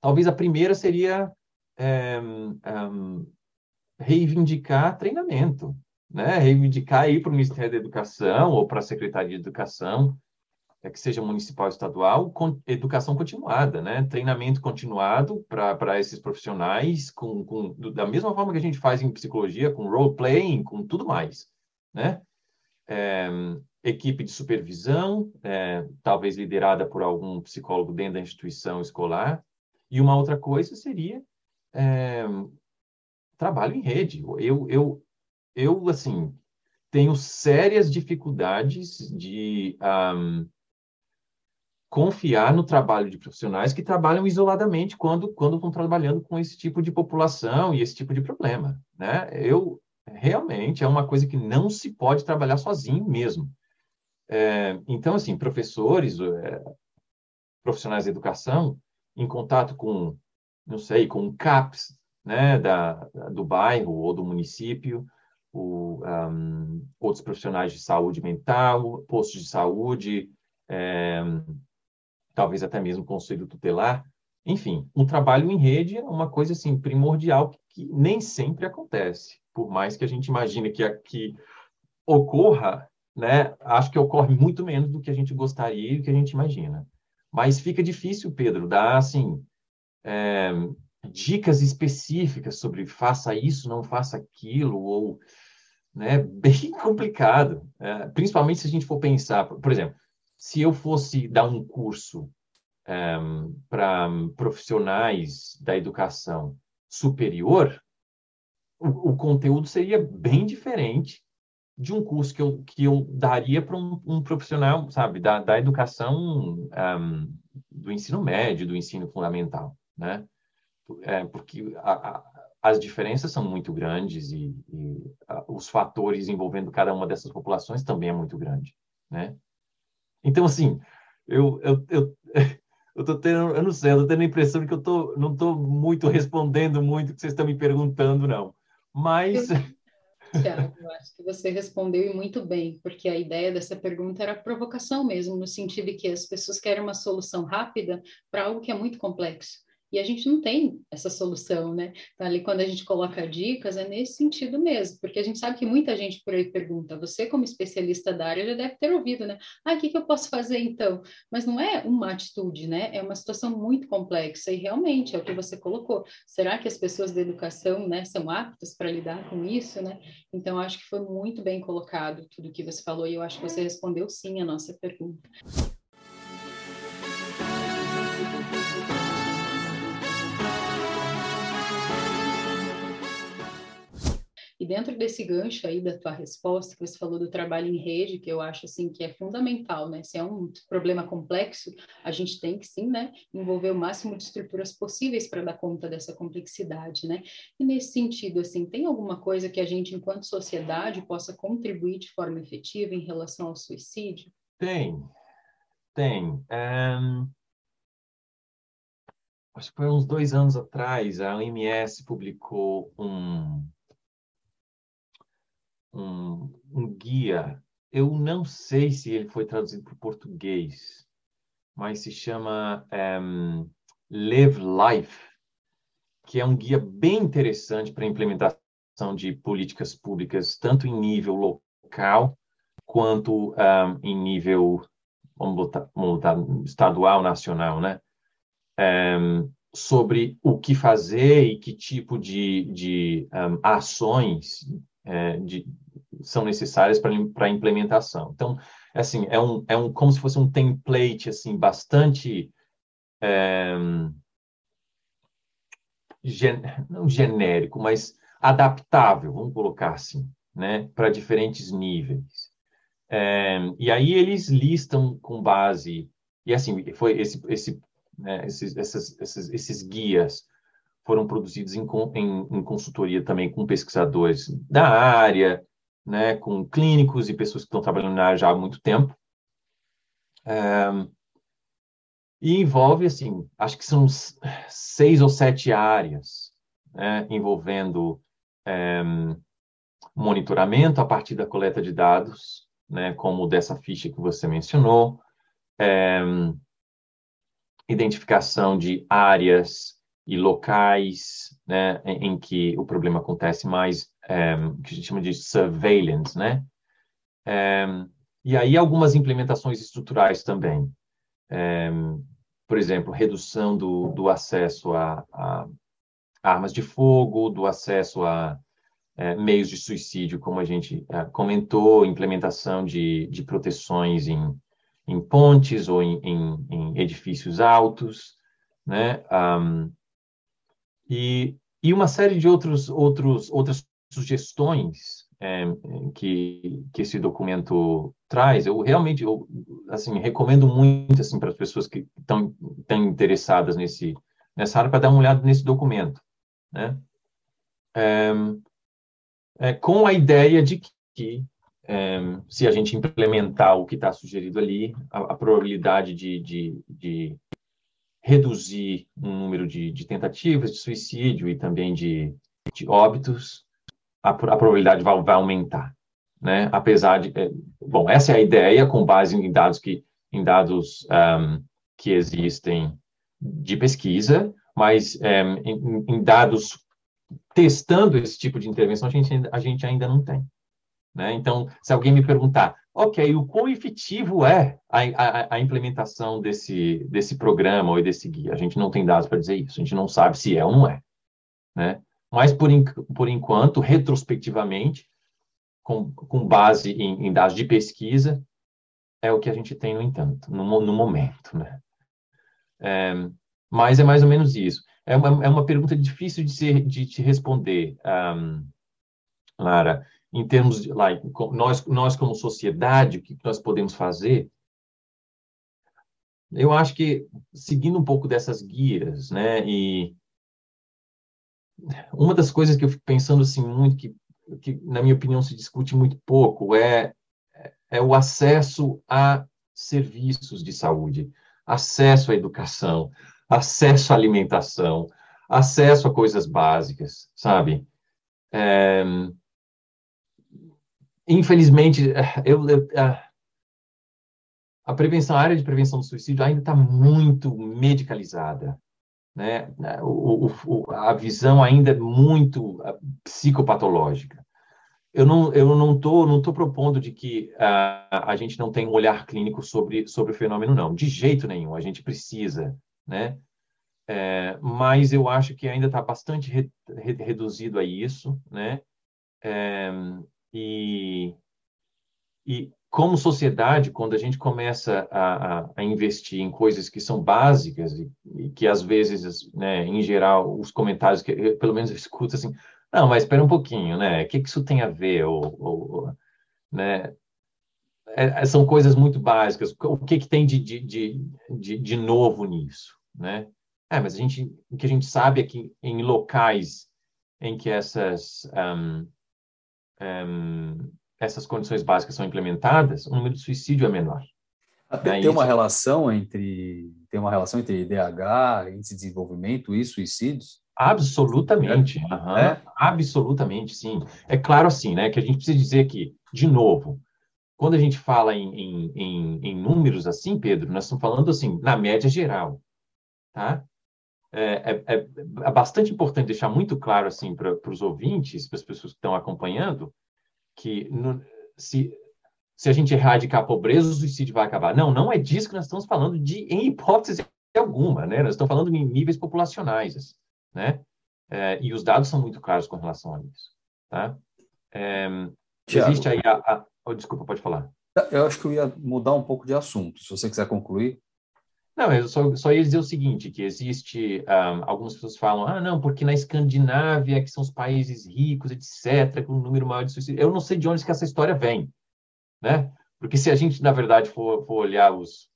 talvez a primeira seria é, reivindicar treinamento né, reivindicar ir para o Ministério da Educação ou para a Secretaria de Educação, é que seja municipal ou estadual, com educação continuada, né? treinamento continuado para esses profissionais, com, com, da mesma forma que a gente faz em psicologia, com role-playing, com tudo mais. Né? É, equipe de supervisão, é, talvez liderada por algum psicólogo dentro da instituição escolar. E uma outra coisa seria é, trabalho em rede. Eu, eu, eu, assim, tenho sérias dificuldades de um, confiar no trabalho de profissionais que trabalham isoladamente quando, quando estão trabalhando com esse tipo de população e esse tipo de problema, né? Eu, realmente, é uma coisa que não se pode trabalhar sozinho mesmo. É, então, assim, professores, é, profissionais de educação, em contato com, não sei, com o CAPS, né, da, do bairro ou do município, o, um, outros profissionais de saúde mental, postos de saúde, é, talvez até mesmo conselho tutelar. Enfim, um trabalho em rede é uma coisa assim primordial que, que nem sempre acontece. Por mais que a gente imagine que, que ocorra, né, acho que ocorre muito menos do que a gente gostaria e do que a gente imagina. Mas fica difícil, Pedro, dar assim é, dicas específicas sobre faça isso, não faça aquilo, ou né, bem complicado, é, principalmente se a gente for pensar, por exemplo, se eu fosse dar um curso é, para profissionais da educação superior, o, o, conteúdo seria bem diferente de um curso que eu, que eu daria para um, um, profissional, sabe, da, da educação um, do ensino médio, do ensino fundamental, né? É, porque a, a, as diferenças são muito grandes e, e uh, os fatores envolvendo cada uma dessas populações também é muito grande, né? Então, assim, eu, eu, eu eu tô tendo, eu não sei, eu tô tendo a impressão de que eu tô, não estou muito respondendo muito o que vocês estão me perguntando, não. Mas. Tiago, eu acho que você respondeu muito bem, porque a ideia dessa pergunta era provocação mesmo, no sentido de que as pessoas querem uma solução rápida para algo que é muito complexo. E a gente não tem essa solução, né? Então, ali, quando a gente coloca dicas, é nesse sentido mesmo, porque a gente sabe que muita gente por aí pergunta, você, como especialista da área, já deve ter ouvido, né? Ah, o que, que eu posso fazer então? Mas não é uma atitude, né? É uma situação muito complexa e realmente é o que você colocou. Será que as pessoas da educação, né, são aptas para lidar com isso, né? Então, acho que foi muito bem colocado tudo que você falou e eu acho que você respondeu sim a nossa pergunta. E dentro desse gancho aí da tua resposta, que você falou do trabalho em rede, que eu acho assim que é fundamental, né? Se é um problema complexo, a gente tem que sim, né, envolver o máximo de estruturas possíveis para dar conta dessa complexidade, né? E nesse sentido, assim, tem alguma coisa que a gente, enquanto sociedade, possa contribuir de forma efetiva em relação ao suicídio? Tem, tem. Um acho que foi uns dois anos atrás, a OMS publicou um, um, um guia. Eu não sei se ele foi traduzido para o português, mas se chama um, Live Life, que é um guia bem interessante para a implementação de políticas públicas, tanto em nível local quanto um, em nível, vamos botar, vamos botar, estadual, nacional, né? Um, sobre o que fazer e que tipo de, de um, ações é, de, são necessárias para a implementação. Então, assim, é um, é um como se fosse um template assim bastante é, gen, não genérico, mas adaptável, vamos colocar assim, né, para diferentes níveis. É, e aí eles listam com base e assim foi esse esse né, esses, esses, esses, esses guias foram produzidos em, em, em, consultoria também com pesquisadores da área, né, com clínicos e pessoas que estão trabalhando na área já há muito tempo. É, e envolve, assim, acho que são seis ou sete áreas, né, envolvendo é, monitoramento a partir da coleta de dados, né, como dessa ficha que você mencionou, é, identificação de áreas e locais né, em, em, que o problema acontece mais, é, que a gente chama de surveillance, né? É, e aí algumas implementações estruturais também. É, por exemplo, redução do, do acesso a, a, armas de fogo, do acesso a é, meios de suicídio, como a gente é, comentou, implementação de, de proteções em, em pontes ou em, em, em edifícios altos, né? Um, e, e uma série de outros, outros, outras sugestões é, que, que esse documento traz. Eu realmente, eu, assim, recomendo muito assim, para as pessoas que estão, interessadas nesse, nessa área para dar uma olhada nesse documento. Né? É, é, com a ideia de que é, se a gente implementar o que está sugerido ali, a, a probabilidade de, de, de, reduzir o número de, de, tentativas de suicídio e também de, de óbitos, a, a probabilidade vai, vai, aumentar, né? Apesar de, é, bom, essa é a ideia com base em dados que em dados um, que existem de pesquisa, mas um, em, em, dados testando esse tipo de intervenção a gente, a gente ainda não tem. Né? Então, se alguém me perguntar, ok, o quão efetivo é a, a, a, implementação desse, desse programa ou desse guia? A gente não tem dados para dizer isso, a gente não sabe se é ou não é. Né? Mas, por, por enquanto, retrospectivamente, com, com base em, em, dados de pesquisa, é o que a gente tem, no entanto, no, no momento. Né? É, mas é mais ou menos isso. É uma, é uma pergunta difícil de, ser, de te responder, um, Lara em termos de like, nós, nós como sociedade, o que nós podemos fazer? Eu acho que, seguindo um pouco dessas guias, né, e uma das coisas que eu fico pensando assim muito, que, que na minha opinião se discute muito pouco, é, é o acesso a serviços de saúde. acesso à educação, acesso à alimentação, acesso a coisas básicas, sabe? É, infelizmente, eu, eu, a prevenção, a área de prevenção do suicídio ainda está muito medicalizada, né? O, o, a visão ainda é muito psicopatológica. Eu não, eu não tô, não tô propondo de que uh, a gente não tem um olhar clínico sobre, sobre o fenômeno, não. De jeito nenhum. A gente precisa, né? É, mas eu acho que ainda está bastante re, re, reduzido a isso, né? É, e, e como sociedade, quando a gente começa a, a, a investir em coisas que são básicas e, e, que às vezes, né, em geral, os comentários que eu, pelo menos eu escuto assim, não, mas espera um pouquinho, né? O que, que isso tem a ver? Ou, ou né? É, é são coisas muito básicas. O que, que tem de, de, de, de, novo nisso, né? É, mas a gente, o que a gente sabe é que em locais em que essas um, um, essas condições básicas são implementadas, o número de suicídio é menor. Até tem uma relação entre tem uma relação entre IDH, índice de desenvolvimento e suicídios? Absolutamente, é. Uhum. é? absolutamente, sim. É claro assim, né, que a gente precisa dizer que, de novo, quando a gente fala em, em, em, em números assim, Pedro, nós estamos falando assim, na média geral, tá? É, é, é, é bastante importante deixar muito claro assim para os ouvintes, para as pessoas que estão acompanhando, que no, se, se a gente erradicar a pobreza, o suicídio vai acabar. Não, não é disso que nós estamos falando de, em hipótese alguma, né? Nós estamos falando em níveis populacionais, né? É, e os dados são muito claros com relação a isso, tá? É, existe aí a, a... Oh, desculpa, pode falar. Eu acho que eu ia mudar um pouco de assunto. Se você quiser concluir. Não, eu só, só ia dizer o seguinte, que existe, um, algumas pessoas falam, ah, não, porque na Escandinávia, que são os países ricos, etc., com um número maior de suicídio. Eu não sei de onde que essa história vem, né? Porque se a gente, na verdade, for, for olhar os,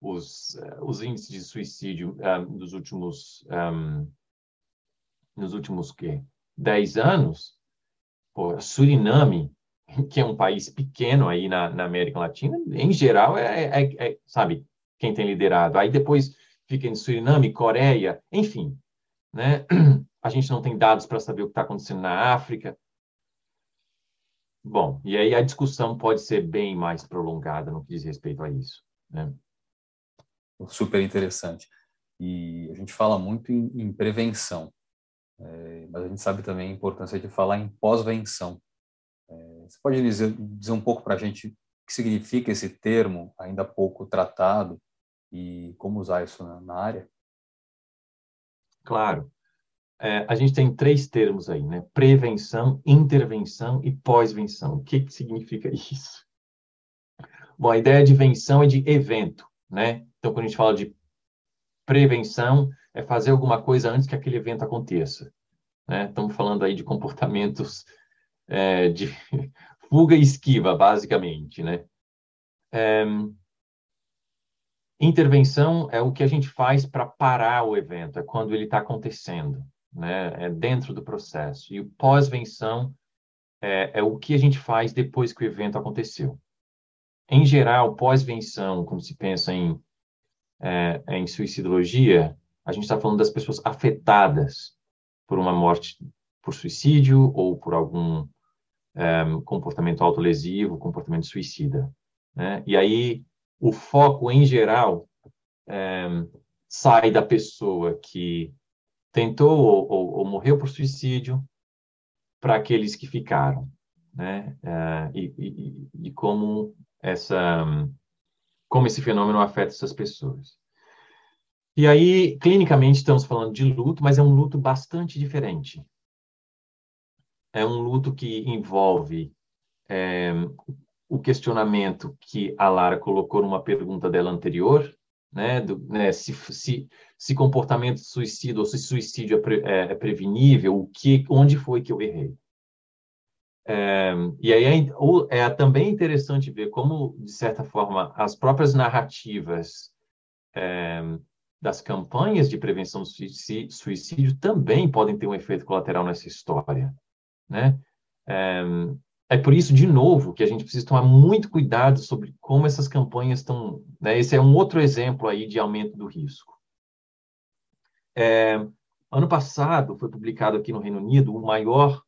os, uh, os índices de suicídio um, dos últimos, um, nos últimos, quê? 10 anos, pô, Suriname, que é um país pequeno aí na, na América Latina, em geral, é, é, é sabe, quem tem liderado. Aí depois fica em Suriname, Coreia, enfim. Né? A gente não tem dados para saber o que está acontecendo na África. Bom, e aí a discussão pode ser bem mais prolongada no que diz respeito a isso. Né? Super interessante. E a gente fala muito em, em prevenção, é, mas a gente sabe também a importância de falar em pós-venção. É, você pode dizer, dizer um pouco para a gente o que significa esse termo, ainda pouco tratado, e como usar isso na, na área? Claro. É, a gente tem três termos aí, né? Prevenção, intervenção e pós-venção. O que, que significa isso? Bom, a ideia de venção é de evento, né? Então, quando a gente fala de prevenção, é fazer alguma coisa antes que aquele evento aconteça. Né? Estamos falando aí de comportamentos é, de fuga e esquiva, basicamente, né? É, Intervenção é o que a gente faz para parar o evento, é quando ele está acontecendo, né? É dentro do processo. E o pós-venção é, é, o que a gente faz depois que o evento aconteceu. Em geral, pós-venção, quando se pensa em, é, em suicidologia, a gente está falando das pessoas afetadas por uma morte por suicídio ou por algum é, comportamento autolesivo, comportamento suicida. Né? E aí o foco, em geral, é, sai da pessoa que tentou ou, ou, ou morreu por suicídio para aqueles que ficaram, né? É, e, e, e, como essa, como esse fenômeno afeta essas pessoas. E aí, clinicamente, estamos falando de luto, mas é um luto bastante diferente. É um luto que envolve é, o questionamento que a Lara colocou numa pergunta dela anterior, né, do, né se, se, se, comportamento de suicídio ou se suicídio é, pre, é, é, prevenível, o que, onde foi que eu errei. É, e aí é, é, também interessante ver como, de certa forma, as próprias narrativas é, das campanhas de prevenção do suicídio, suicídio, também podem ter um efeito colateral nessa história, né? É, por isso, de novo, que a gente precisa tomar muito cuidado sobre como essas campanhas estão. Né? Esse é um outro exemplo aí de aumento do risco. É, ano passado foi publicado aqui no Reino Unido o maior,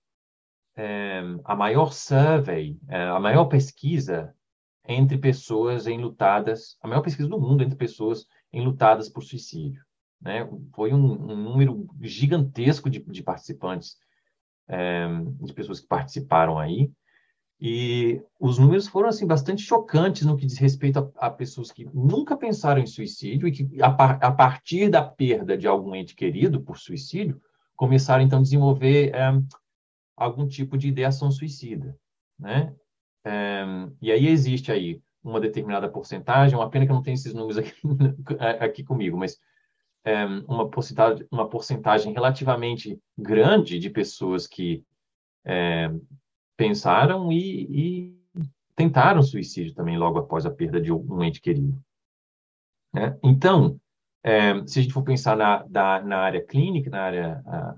é, a maior survey, é, a maior pesquisa entre pessoas enlutadas, a maior pesquisa do mundo entre pessoas enlutadas por suicídio. Né? Foi um, um número gigantesco de, de participantes, é, de pessoas que participaram aí. E os números foram assim bastante chocantes no que diz respeito a, a pessoas que nunca pensaram em suicídio e que, a, a, partir da perda de algum ente querido por suicídio, começaram então a desenvolver é, algum tipo de ideação suicida, né? É, e aí existe aí uma determinada porcentagem, uma pena que eu não tenho esses números aqui, aqui comigo, mas é, uma, porcentagem, uma porcentagem relativamente grande de pessoas que é, pensaram e, e, tentaram suicídio também logo após a perda de um ente querido. Né? Então, é, se a gente for pensar na, da, na área clínica, na área, a,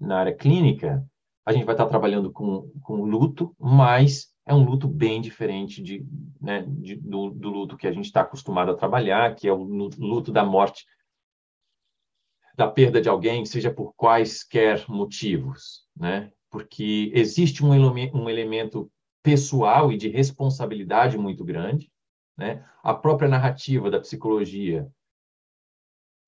na área clínica, a gente vai estar trabalhando com, com luto, mas é um luto bem diferente de, né, de do, do, luto que a gente está acostumado a trabalhar, que é o luto da morte, da perda de alguém, seja por quaisquer motivos, né? Porque existe um, um elemento pessoal e de responsabilidade muito grande, né? A própria narrativa da psicologia,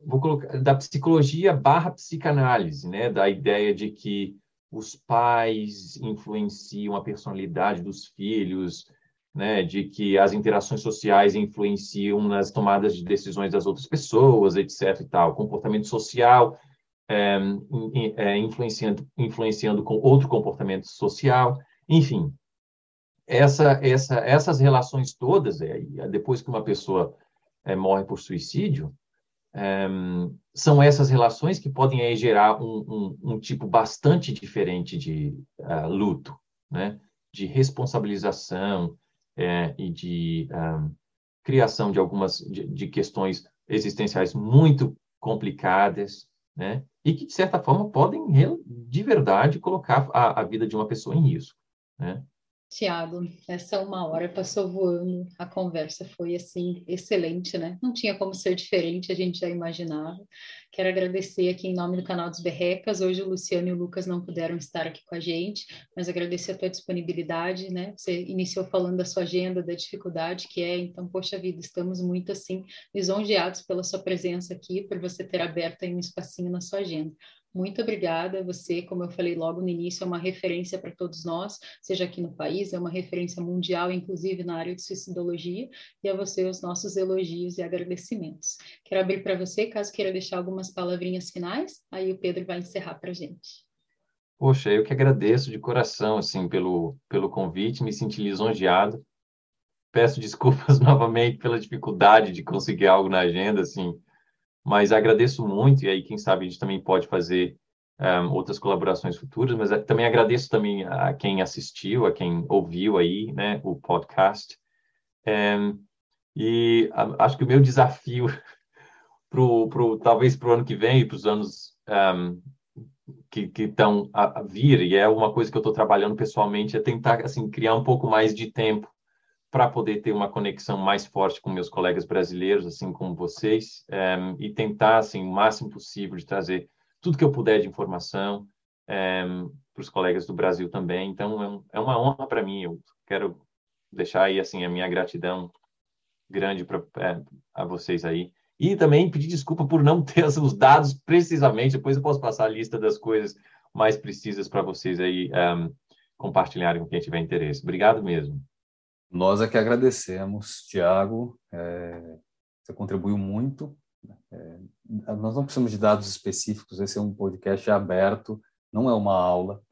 vou colocar da psicologia barra psicanálise, né? Da ideia de que os pais influenciam a personalidade dos filhos, né? De que as interações sociais influenciam nas tomadas de decisões das outras pessoas, etc. E tal, comportamento social influenciando, influenciando com outro comportamento social, enfim. Essa, essa, essas relações todas, é, depois que uma pessoa é, morre por suicídio, é, são essas relações que podem gerar um, um, um, tipo bastante diferente de uh, luto, né? de responsabilização é, e de um, criação de algumas de, de questões existenciais muito complicadas, né? E que, de certa forma, podem, de verdade, colocar a, a vida de uma pessoa em risco, né? Tiago, essa uma hora passou voando, a conversa foi assim excelente, né? Não tinha como ser diferente, a gente já imaginava. Quero agradecer aqui em nome do canal dos Berrecas. Hoje o Luciano e o Lucas não puderam estar aqui com a gente, mas agradecer a tua disponibilidade, né? Você iniciou falando da sua agenda, da dificuldade que é, então, poxa vida, estamos muito assim lisonjeados pela sua presença aqui, por você ter aberto aí um espacinho na sua agenda. Muito obrigada. Você, como eu falei logo no início, é uma referência para todos nós, seja aqui no país, é uma referência mundial, inclusive na área de suicidologia, e a você os nossos elogios e agradecimentos. Quero abrir para você, caso queira deixar algumas palavrinhas finais, aí o Pedro vai encerrar para a gente. Poxa, eu que agradeço de coração, assim, pelo, pelo convite, me senti lisonjeado. Peço desculpas novamente pela dificuldade de conseguir algo na agenda, assim, mas agradeço muito, e aí, quem sabe, a gente também pode fazer um, outras colaborações futuras, mas eh, também agradeço também a quem assistiu, a quem ouviu aí, né, o podcast. Um, e a, acho que o meu desafio pro, pro talvez para o ano que vem e para os anos um, que estão a, a, vir, e é uma coisa que eu estou trabalhando pessoalmente, é tentar assim criar um pouco mais de tempo para poder ter uma conexão mais forte com meus colegas brasileiros, assim como vocês, eh, e tentar, assim, o máximo possível de trazer tudo que eu puder de informação eh, para os colegas do Brasil também. Então, é, é uma honra para mim. Eu quero deixar aí, assim, a minha gratidão grande para é, a vocês aí. E também pedir desculpa por não ter os dados precisamente. Depois eu posso passar a lista das coisas mais precisas para vocês aí um, compartilharem com quem tiver interesse. Obrigado mesmo. Nós é que agradecemos, Tiago, é, você contribuiu muito. Né? É, nós não precisamos de dados específicos, esse é um podcast aberto, não é uma aula,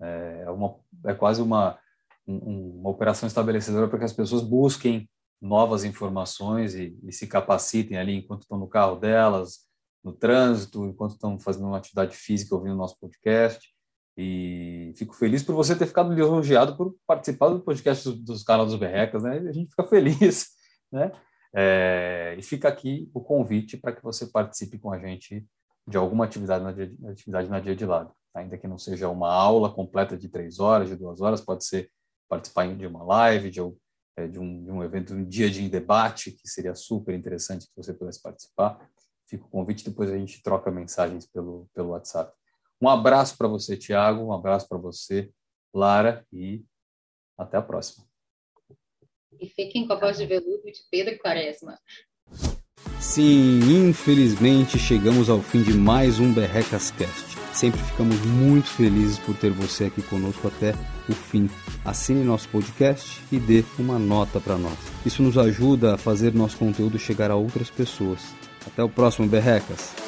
é, é uma, é quase uma, um, uma operação estabelecedora para que as pessoas busquem novas informações e, e, se capacitem ali enquanto estão no carro delas, no trânsito, enquanto estão fazendo uma atividade física ouvindo o nosso podcast. E fico feliz por você ter ficado lisonjeado por participar do podcast dos, dos canais dos Berrecas, né? A gente fica feliz, né? É, e fica aqui o convite para que você participe com a gente de alguma atividade na, atividade na dia de lado. ainda que não seja uma aula completa de três horas, de duas horas, pode ser participar de uma live, de, é, de, um, de um evento, um dia de debate, que seria super interessante que você pudesse participar. Fica o convite, depois a gente troca mensagens pelo, pelo WhatsApp. Um abraço para você, Tiago, um abraço para você, Lara, e até a próxima. E fiquem com a voz de veludo de Pedro Quaresma. Sim, infelizmente chegamos ao fim de mais um Berrecas Cast. Sempre ficamos muito felizes por ter você aqui conosco até o fim. Assine nosso podcast e dê uma nota para nós. Isso nos ajuda a fazer nosso conteúdo chegar a outras pessoas. Até o próximo Berrecas.